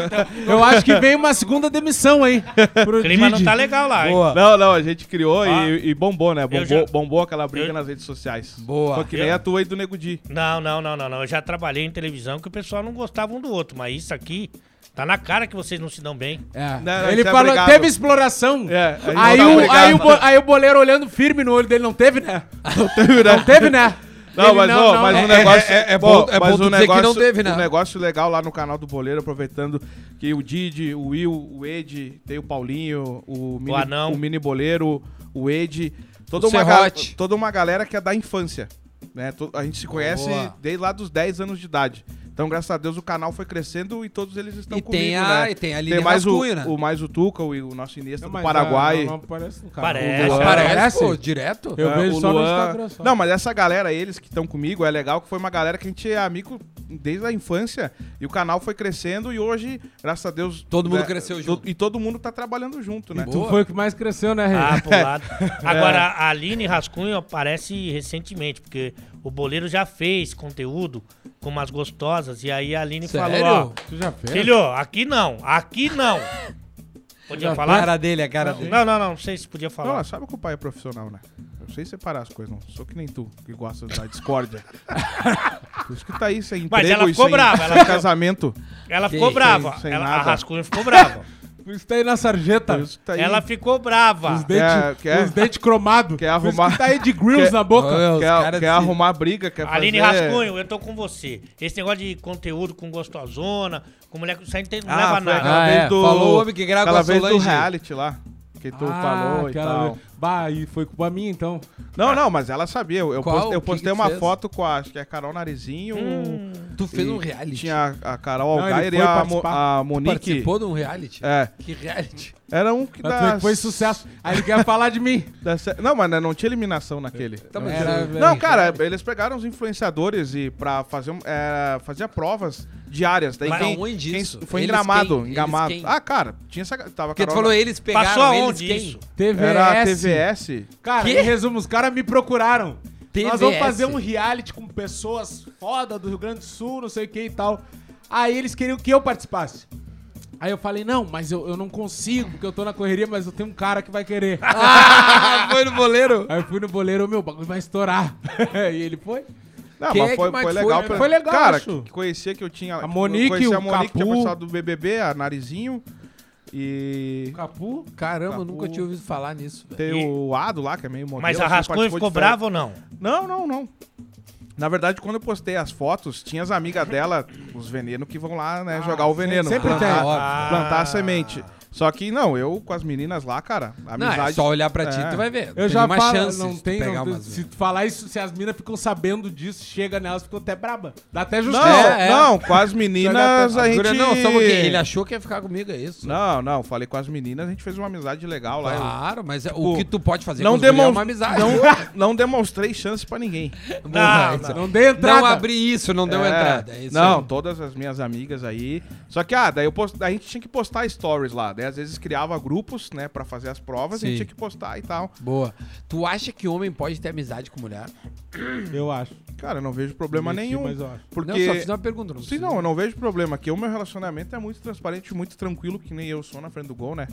Eu acho que vem uma segunda demissão aí. Pro O clima não Didi. tá legal lá, hein? Boa. Não, não, a gente criou Ah. e, e bombou, né? Bombou, já- bombou aquela briga eu- nas redes sociais. Boa. Foi que nem Eu- a tua aí do Nego Di. Não, não, não, não, não. Eu já trabalhei em televisão que o pessoal não gostava um do outro, mas isso aqui tá na cara que vocês não se dão bem. É. Não, não, ele é falou, obrigado. teve exploração. É, aí, não tá o, aí, o, aí o boleiro olhando firme no olho dele, não teve, né? Não teve, né? Não teve, né? Não, mas, ó, mas né? o negócio. é- é Pô, bom- é mas bom o tu dizer que negócio, não teve, né? O negócio legal lá no canal do Boleiro, aproveitando que o Didi, o Will, o Ed, tem o Paulinho, o Mini, Anão. o mini Boleiro, o Ed. Toda O uma, ga- toda uma galera que é da infância. Né? A gente se conhece Boa. desde lá dos 10 anos de idade. Então, graças a Deus, o canal foi crescendo e todos eles estão E comigo, tem a- né? e tem a Aline mais o, Rascunho, né? o mais o Tuca, o, o nosso Iniesta Não, do Paraguai. Não, não aparece no canal. Parece. O Luan Aparece, pô, direto. Eu É, vejo o só no Luan- Instagram. Só. Não, mas essa galera, eles que estão comigo, é legal que foi uma galera que a gente é amigo desde a infância. E o canal foi crescendo e hoje, graças a Deus. Todo mundo né, cresceu to- junto. E todo mundo tá trabalhando junto, né? Tu foi o que mais cresceu, né, Rei? Ah, pro lado. Agora, a Aline Rascunho aparece recentemente, porque o Boleiro já fez conteúdo com umas gostosas, e aí a Aline Sério? falou, Tu já ó, fez? filho, aqui não, aqui não. Podia A É, falar? cara dele, a cara dele. Não, não, não, não sei se podia Não, falar. mas sabe que o pai é profissional, né? Eu sei separar as coisas, não. Sou que nem tu, que gosta da discórdia. Por isso que tá aí sem emprego Mas ela e ficou sem, brava, sem ela ficou- casamento. Ela Que- ficou brava, sem ela, a nada. Rascunho ficou brava. Por isso tá aí na sarjeta. Por isso que tá aí. ela ficou brava. Os dentes quer- dentes cromados. quer Por isso arrumar- que tá aí de grills quer- na boca. Olha, quer quer se- arrumar briga, quer Aline fazer... Rascunho, eu tô com você. Esse negócio de conteúdo com gostosona, com mulher que isso aí não Ah, leva nada. Ah, é. do... Falou o homem que grava aquela vez do reality lá. Que tu falou e tal. vez. Bah, e foi culpa minha, então. Não, não, mas ela sabia. Eu, eu Qual? postei, eu postei que tu uma fez? foto com a, acho que é a Carol Narizinho. Hum. Tu fez um reality. Tinha a, a Carol Não, Algair e a, Mo- a Monique. Participou de um reality? É, Que reality? era um que tu dá... foi sucesso. Aí ele quer falar de mim. Não, mas não tinha eliminação naquele. Tá, mas Era- Não, cara, eles pegaram os influenciadores e pra fazer um- é, fazia provas diárias. Daí Mas quem, aonde quem- isso? Foi em Eles Gramado, quem? em Eles Gramado. quem? Ah, cara, tinha essa tava Porque tu Carol- falou eles pegaram, Passou eles aonde quem? isso? TVS. Era a TVS. Cara, Quê? em resumo, os caras me procuraram. Nós vamos TVS. fazer um reality com pessoas foda do Rio Grande do Sul, não sei o que e tal. Aí eles queriam que eu participasse. Aí eu falei, não, mas eu, eu não consigo, porque eu tô na correria, mas eu tenho um cara que vai querer. Ah, foi no boleiro? Aí eu fui no boleiro, meu, o bagulho vai estourar. e ele foi. Não, Quem mas é foi, foi foi, legal. né? pra- Foi legal, Cara, acho. que conhecia que eu tinha... A Monique, eu conhecia o a Monique, que tinha passado do BBB, a Narizinho. E... Capu. Caramba, eu Capu. nunca tinha ouvido falar nisso. Tem E- o Ado lá, que é meio modelo. Mas a assim, participou ficou brava ou não? Não, não, não. Na verdade, quando eu postei as fotos, tinha as amigas dela, os venenos, que vão lá, né, jogar o veneno. sempre plantar, tem. Ah. plantar a semente. Só que, não, eu com as meninas lá, cara, a Não, amizade... é só olhar pra ti, É. tu vai ver. Eu Tem já uma falo, chance não tem, pegar não umas- se tu falar isso, se as minas ficam sabendo disso, chega nelas, ficam até braba. Dá até Não, justiça. É, é. não, com as meninas a gente... Não, só um pouquinho. Ele achou que ia ficar comigo, é isso? Não, não, falei com as meninas, a gente fez uma amizade legal lá. eu- Claro, mas é- o Tipo, que tu pode fazer não, com é demon... uma amizade. não, não demonstrei chance pra ninguém. Porra, Não, isso- Não dei entrada. Não abri isso, não deu É, entrada. É isso não, aí. todas as minhas amigas aí. Só que, ah, daí eu post... a gente tinha que postar stories lá. Daí às vezes criava grupos, né, pra fazer as provas e a Sim. gente tinha que postar e tal. Boa. Tu acha que homem pode ter amizade com mulher? Eu acho. Cara, eu não vejo problema nenhum. Mas eu acho. Porque. Não, só fiz uma pergunta. Não Sim, não, eu não vejo problema. Que o meu relacionamento é muito transparente, muito tranquilo, que nem eu sou na frente do gol, né?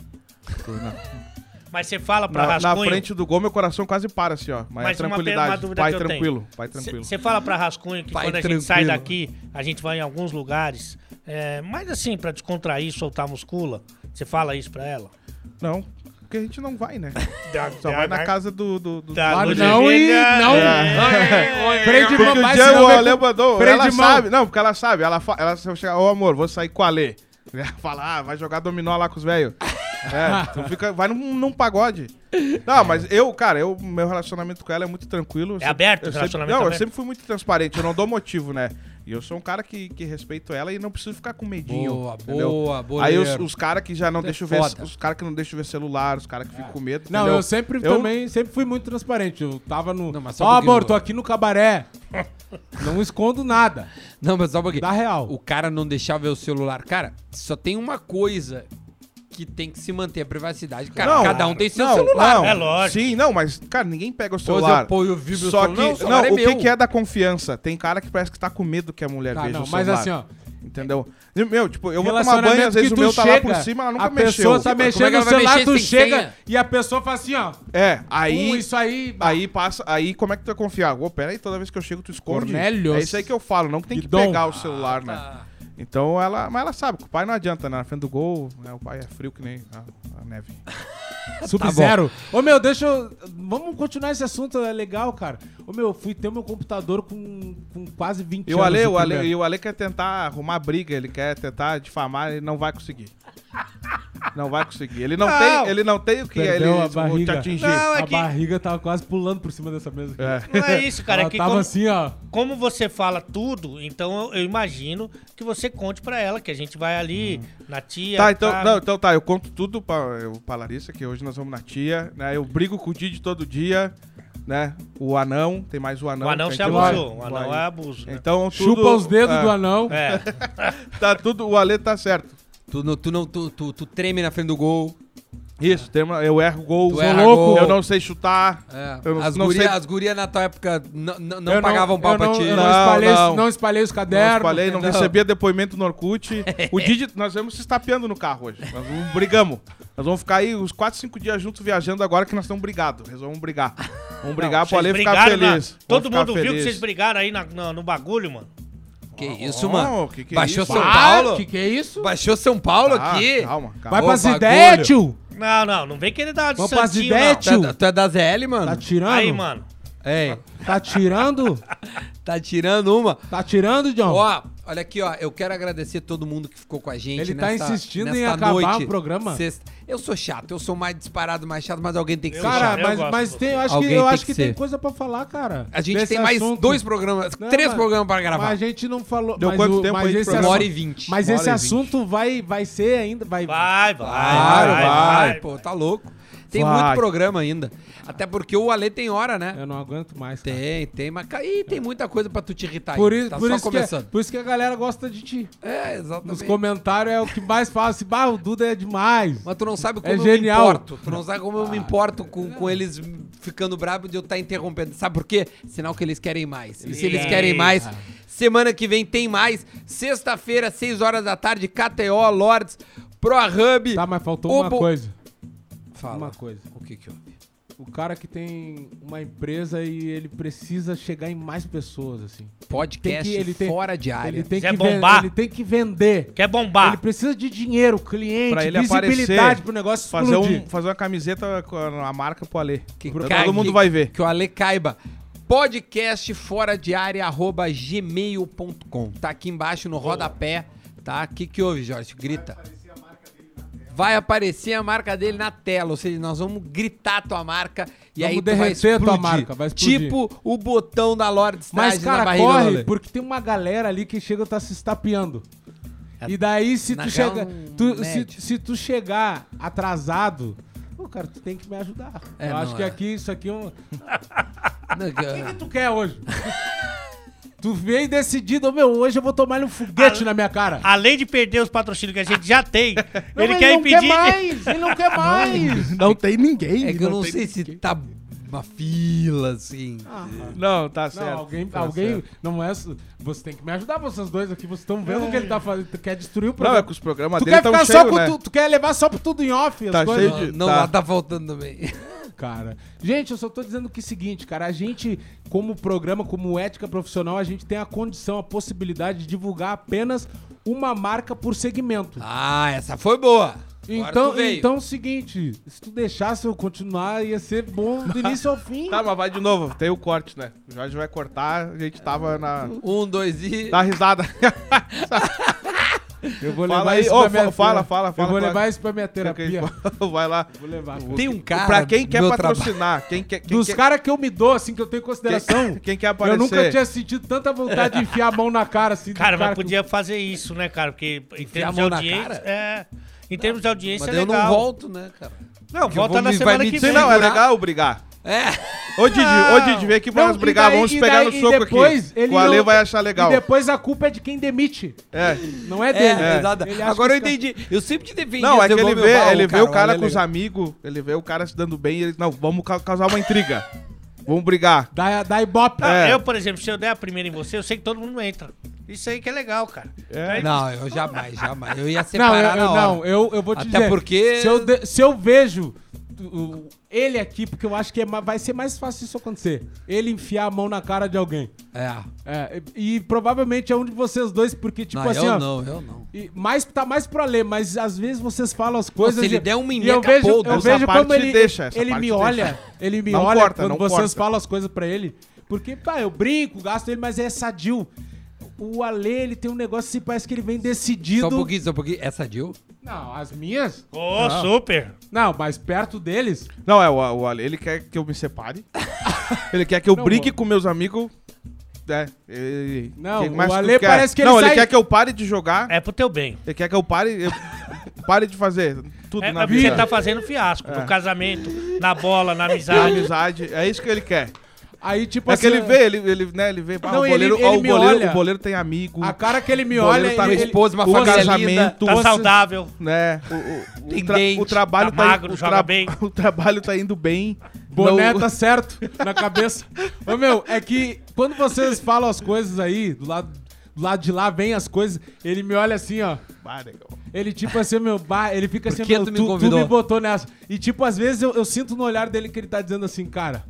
Na, Mas você fala pra na, na Rascunho... frente do gol, meu coração quase para, assim, ó. Mas, Mas é uma tranquilidade. uma dúvida pai que eu tenho. tranquilo, pai tranquilo. Você fala pra Rascunho que Pai quando a gente sai tranquilo. daqui, a gente vai em alguns lugares, é, mas assim, pra descontrair, soltar muscula, você fala isso pra ela? Não, porque a gente não vai, né? Da, Só vai na casa do. do, do... da luz não e não. É. Freio de mão, Porque o vai, dia senão o vai Ale com- mandou, ela mão. sabe, não, porque ela sabe, ela, ela se eu chegar, ô amor, vou sair com o Ale. Ela fala, ah, vai jogar dominó lá com os velhos. É, então fica, vai num, num pagode. Não, mas eu, cara, eu, meu relacionamento com ela é muito tranquilo. Eu sempre- aberto o eu sempre- relacionamento Não, eu aberto? sempre fui muito transparente, eu não dou motivo, né? E eu sou um cara que, que respeito ela e não preciso ficar com medinho. Boa, entendeu? boa, boa. Aí os, os caras que já não Tu é deixam ver, os caras que não deixam ver celular, os caras que ficam com medo, Não, entendeu? eu sempre Eu- também, sempre fui muito transparente. Eu tava no. Não, mas Ó, um amor, tô aqui no cabaré. Não escondo nada. Não, mas só um pouquinho. Dá real. O cara não deixar ver o celular. Cara, só tem uma coisa que tem que se manter a privacidade. Cara, Não, cada um tem seu não, celular. Não, É lógico. Sim, não, mas, cara, ninguém pega o Pois celular. eu, pô, eu vi meu Só celular. que, Não, não, o celular é o que, que é da confiança? Tem cara que parece que tá com medo que a mulher Tá, veja não, o mas celular. assim, ó. Entendeu? Meu, tipo, eu vou tomar banho, às vezes o meu tá lá por cima, ela nunca a mexeu. pessoa tá Sim, mas como mexendo é ela no celular, mexer tu chega senha? e a pessoa fala assim, ó. É, aí... "Uh, isso aí. Aí passa, aí como é que tu vai confiar? Ô, pera aí, toda vez que eu chego tu esconde. Cornélios. É isso aí que eu falo, não que tem que Guidon. pegar o celular, né? Tá. Então ela, mas ela sabe que o pai não adianta, né? Na frente do gol, né? o pai é frio que nem a, a neve. Sub-Zero. Ô, meu, deixa eu. Vamos continuar esse assunto, é legal, cara. Ô, meu, eu fui ter meu computador com, com quase 20 E o anos. Ale, o. Ale, e o Ale quer tentar arrumar briga, ele quer tentar difamar, ele não vai conseguir. Não vai conseguir. Ele não, Não. tem, ele não tem o que ele Perdeu a te barriga. atingir. Não, é a que- barriga tava quase pulando por cima dessa mesa. aqui. É. Não é isso, cara. Ela É que tava como, assim, ó. como você fala tudo, então eu, eu imagino que você conte pra ela que a gente vai ali na tia. Tá, então, não, então tá, eu conto tudo pra, eu, pra Larissa, que hoje nós vamos na tia, né? Eu brigo com o Didi todo dia, né? O anão, tem mais o anão. o anão se a gente vai- abusou. O anão vai- é abuso. né? Então tudo... Chupa os dedos é, do anão. É. Tá tudo, o Ale tá certo. Tu, não, tu, não, tu, tu, tu treme na frente do gol. Isso, tem uma- eu erro gol, Tu sou erra louco, gol. eu não sei chutar. É. Eu não- as, não guria, sei- as guria na tua época não, não, não Eu pagavam pau eu pra não, ti. Eu não, Não, espalhei, não. não espalhei os Não cadernos. falei, não, não. recebia depoimento no Orkut. O Didi, nós vamos se estapeando no carro hoje. Nós vamos, brigamos. Nós vamos ficar aí uns 4, 5 dias juntos viajando agora que nós estamos brigados. Resolvemos brigar. Vamos brigar pro Ale ficar brigaram na- feliz. Todo Vamos mundo ficar viu que feliz. vocês brigaram aí na- no, no bagulho, mano. Que isso, Oh, mano? que que é Baixou isso? São Paulo? que que é isso? Baixou São Paulo Ah, aqui? Calma, calma. Vai Ô, pras bagulho. ideias, tio. Não, não, não vem querer dar uma de Vamos pras santinho, ideias, não. tio. Tu é, da- tu é da ZL, mano? Tá tirando? Aí, mano. Ei, Tá tirando? tá tirando uma. Tá tirando, John? Ó, olha aqui, ó. Eu quero agradecer todo mundo que ficou com a gente. Ele tá nesta- insistindo em acabar noite, o programa? sexta. Eu sou chato, eu sou mais disparado, mais chato, mas alguém tem que ser Eu chato. Cara, mas, mas tem, eu acho Alguém que, eu tem acho que que tem ser. coisa pra falar, cara. A gente tem mais assunto. dois programas, Não, três mas- programas pra gravar. Mas a gente não falou. Deu mas quanto o- tempo mas esse? Uma assunto- hora e vinte. Mas esse assunto vai, vai ser ainda. Vai, Vai, vai. Vai, vai, vai. Pô, tá louco. Tem Vai. muito programa ainda. Até porque o Ale tem hora, né? Eu não aguento mais. cara. Tem, tem, mas e tem muita coisa pra tu te irritar Por, aí. isso, Tá por, só isso que, começando. por isso que a galera gosta de ti. É, Nos exatamente. comentários é o que mais fala assim, bah, o Duda é demais. Mas tu não sabe como É eu genial. me importo. Tu não sabe como eu me importo com, com eles ficando bravos de eu estar interrompendo. Sabe por quê? Sinal que eles querem mais. E se eles querem mais, semana que vem tem mais. Sexta-feira, 6 horas da tarde, KTO, Lords. ProHub. Tá, mas faltou uma coisa. Fala. Uma coisa. O que que houve? O cara que tem uma empresa e ele precisa chegar em mais pessoas, assim. Podcast Tem que- ele tem- fora de área. Ele tem, Quer que bombar? ele tem que vender. Quer bombar? Ele precisa de dinheiro, cliente, Pra ele visibilidade aparecer, pro negócio Fazer, explodir. um, fazer uma camiseta com a, marca pro Alê. Que Todo mundo vai ver. Que o Ale caiba. Podcast fora de área, arroba gmail.com. Tá aqui embaixo no rodapé, tá? O que que houve, Jorge? Grita. Vai aparecer a marca dele na tela, ou seja, nós vamos gritar a tua marca e Vamos aí tu vai derreter a tua explodir. marca, vai explodir. Tipo o botão da Lord Mas, cara, corre, porque tem uma galera ali que chega e tá se estapeando. É- E daí, se tu chega. tu- se, se tu chegar atrasado, pô, cara, tu tem que me ajudar. É, Eu acho não que é. aqui, isso aqui é um. O que, que tu quer hoje? tu veio decidido, meu, hoje eu vou tomar um foguete Ah, na minha cara. Além de perder os patrocínios que a gente já tem, Não, ele quer não impedir. quer mais, ele não quer mais. Não tem ninguém. É que eu não sei se tá uma fila, assim. Não, tá certo. Não, alguém, tá alguém certo. não é. Você tem que me ajudar, vocês dois aqui. Vocês estão vendo o que ele tá fazendo. Tu quer destruir o Não, programa. é que os programas tu dele quer estão ficar cheios, só com né? tu, tu quer levar só pro tudo em off, as Tá coisas. cheio de- Não, tá. lá tá faltando também. Cara, gente, eu só tô dizendo que é o seguinte, cara, a gente, como programa, como ética profissional, a gente tem a condição, a possibilidade de divulgar apenas uma marca por segmento. Ah, essa foi boa. Então, então é o seguinte, se tu deixasse eu continuar, ia ser bom do início ao fim. Tá, mas vai de novo. Tem o corte, né? O Jorge vai cortar. A gente tava na... Um, dois e. Dá risada. Eu vou levar isso pra minha fa- fala, terapia. fala, fala Eu vou pra- levar isso pra minha terapia. vai lá. Vou levar. Tem um cara. pra quem quer patrocinar, quem quer... Quem Dos quer, caras que eu me dou, assim, que eu tenho consideração, quem, quem quer eu aparecer... nunca tinha sentido tanta vontade de enfiar a mão na cara, assim. do Cara, mas que- podia fazer isso, né, cara? Porque em a termos de mão na audiência. cara? É. Em termos de audiência Mas é eu legal. não volto, né, cara? Não, Que eu volta na semana que vem. não, é legal brigar. É. Ô, Didi, ô, Didi, vem aqui pra Não, nós brigar. daí- Vamos pegar daí- no soco depois aqui. ele O Ale não- vai achar legal. E depois a culpa é de quem demite. É. Não é É, dele. Ele acha Agora eu entendi. Eu sempre te defendi. Não, é que ele vê, ele vê o cara com os amigos, ele vê o cara se dando bem e ele, não, vamos ca- causar uma intriga. Vamos brigar. Dá, dá ibope. Não, É. Eu, por exemplo, se eu der a primeira em você, eu sei que todo mundo entra. Isso aí que é legal, cara. É. Não, eu jamais, jamais. Eu ia Não, separar eu, eu- na hora. não eu, eu vou te Até dizer. porque- Se eu, de- se eu vejo o- ele aqui, porque eu acho que é vai ser mais fácil isso acontecer. Ele enfiar a mão na cara de alguém. É. É, e, e provavelmente é um de vocês dois, porque, tipo não, assim, eu ó. não, eu não. E mais, tá mais pra ler, mas às vezes vocês falam as Pô, coisas. se ele der um e eu vejo, eu essa vejo como parte ele, deixa, essa ele parte me deixa. olha, ele me Não olha corta, quando não vocês corta. falam as coisas pra ele. Porque, pá, eu brinco, gasto ele, mas é sadio. O Ale, ele tem um negócio assim, parece que ele vem decidido. Só um pouquinho, só um pouquinho. Essa Jill? Não, as minhas? Ô, super. Não, mas perto deles. Não, é o, o Ale, ele quer que eu me separe. ele quer que eu Não, brigue vou. com meus amigos. É, ele, Não, o tu Ale quer? parece que ele Não, ele sai- quer que eu pare de jogar. É pro teu bem. Ele quer que eu pare, eu pare de fazer tudo É, na é porque vida. você tá fazendo fiasco. No casamento, na bola, na Na amizade. amizade, é isso que ele quer. Aí, tipo É assim. que ele vê, ele, ele, né, ele vê, ah, Não, o, ele- boleiro, ele ó, o, me boleiro, olha. o boleiro tem amigo, A cara que ele me olha. goleiro tá ele, ele- esposa, uma o família casamento, linda, Tá saudável. né, o, o, Tem o, tra- dente, o trabalho tá tá, magro, o, joga bem. o trabalho tá indo bem. Boné Não- tá certo na cabeça. Ô, meu, é que quando vocês falam as coisas aí, do lado, do lado de lá vem as coisas, ele me olha assim, ó. Ah. Ele, tipo assim, meu, bah, ele fica assim, meu, tu me tu, me botou nessa. E, tipo, às vezes eu, eu sinto no olhar dele que ele tá dizendo assim, cara.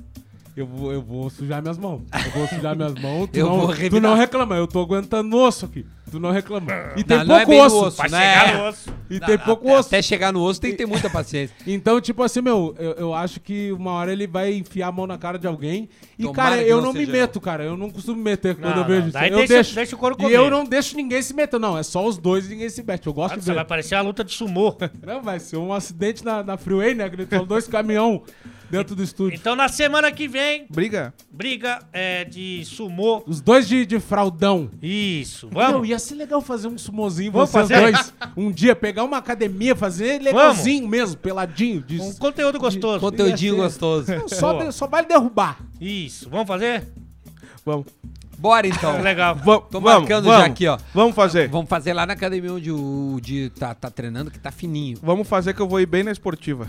Eu vou, eu vou sujar minhas mãos. Eu vou sujar minhas mãos. Tu, Eu não, vou tu não reclama. Eu tô aguentando osso aqui. Tu não reclama. E tem Não, não é pouco bem no osso. osso, né? chegar no osso. E tem pouco até, osso. Até chegar no osso tem que ter muita paciência. Então, tipo assim, meu, eu, eu acho que uma hora ele vai enfiar a mão na cara de alguém. E, Tomara cara, eu não não me meto, cara. Eu não costumo me meter quando Não, eu vejo não, isso. daí Eu deixa- deixo. deixa o couro E comer. eu não deixo ninguém se meter, não. É só os dois e ninguém se mete. Eu gosto de Você ver. vai parecer uma luta de sumô. Não, vai ser um acidente na, na freeway, né? Que ele falou dois caminhão dentro do estúdio. Então na semana que vem, Briga? briga é, de sumô. Os dois de, de fraldão. Isso. Vamos. ia ser legal fazer um sumozinho, Vamos vocês fazer? dois. Um dia, pegar uma academia, fazer legalzinho mesmo, peladinho. De, Um conteúdo gostoso. Conteúdinho ser. gostoso. só, Boa. de- só vale derrubar. Isso. Vamos fazer? Vamos. Bora então. Legal. Vamos, Tô vamos, marcando vamos. já aqui, ó. Vamos fazer. Vamos fazer lá na academia onde o Di tá, tá treinando, que tá fininho. Vamos fazer que eu vou ir bem na esportiva.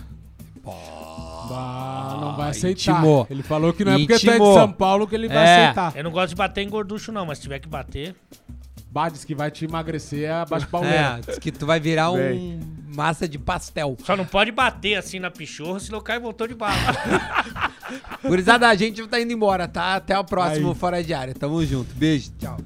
Bah, não vai aceitar. intimou. Ele falou que não é porque tu é de Intimou. São Paulo que ele vai É. aceitar. Eu não gosto de bater em gorducho, não, mas se tiver que bater. Bah, diz que vai te emagrecer a baixa É, diz que tu vai virar um Bem. massa de pastel. Só não pode bater assim na pichorra, senão cai motor de bala. Gurizada, a gente tá indo embora, tá? Até o próximo Aí. Fora de Área. Tamo junto. Beijo, tchau.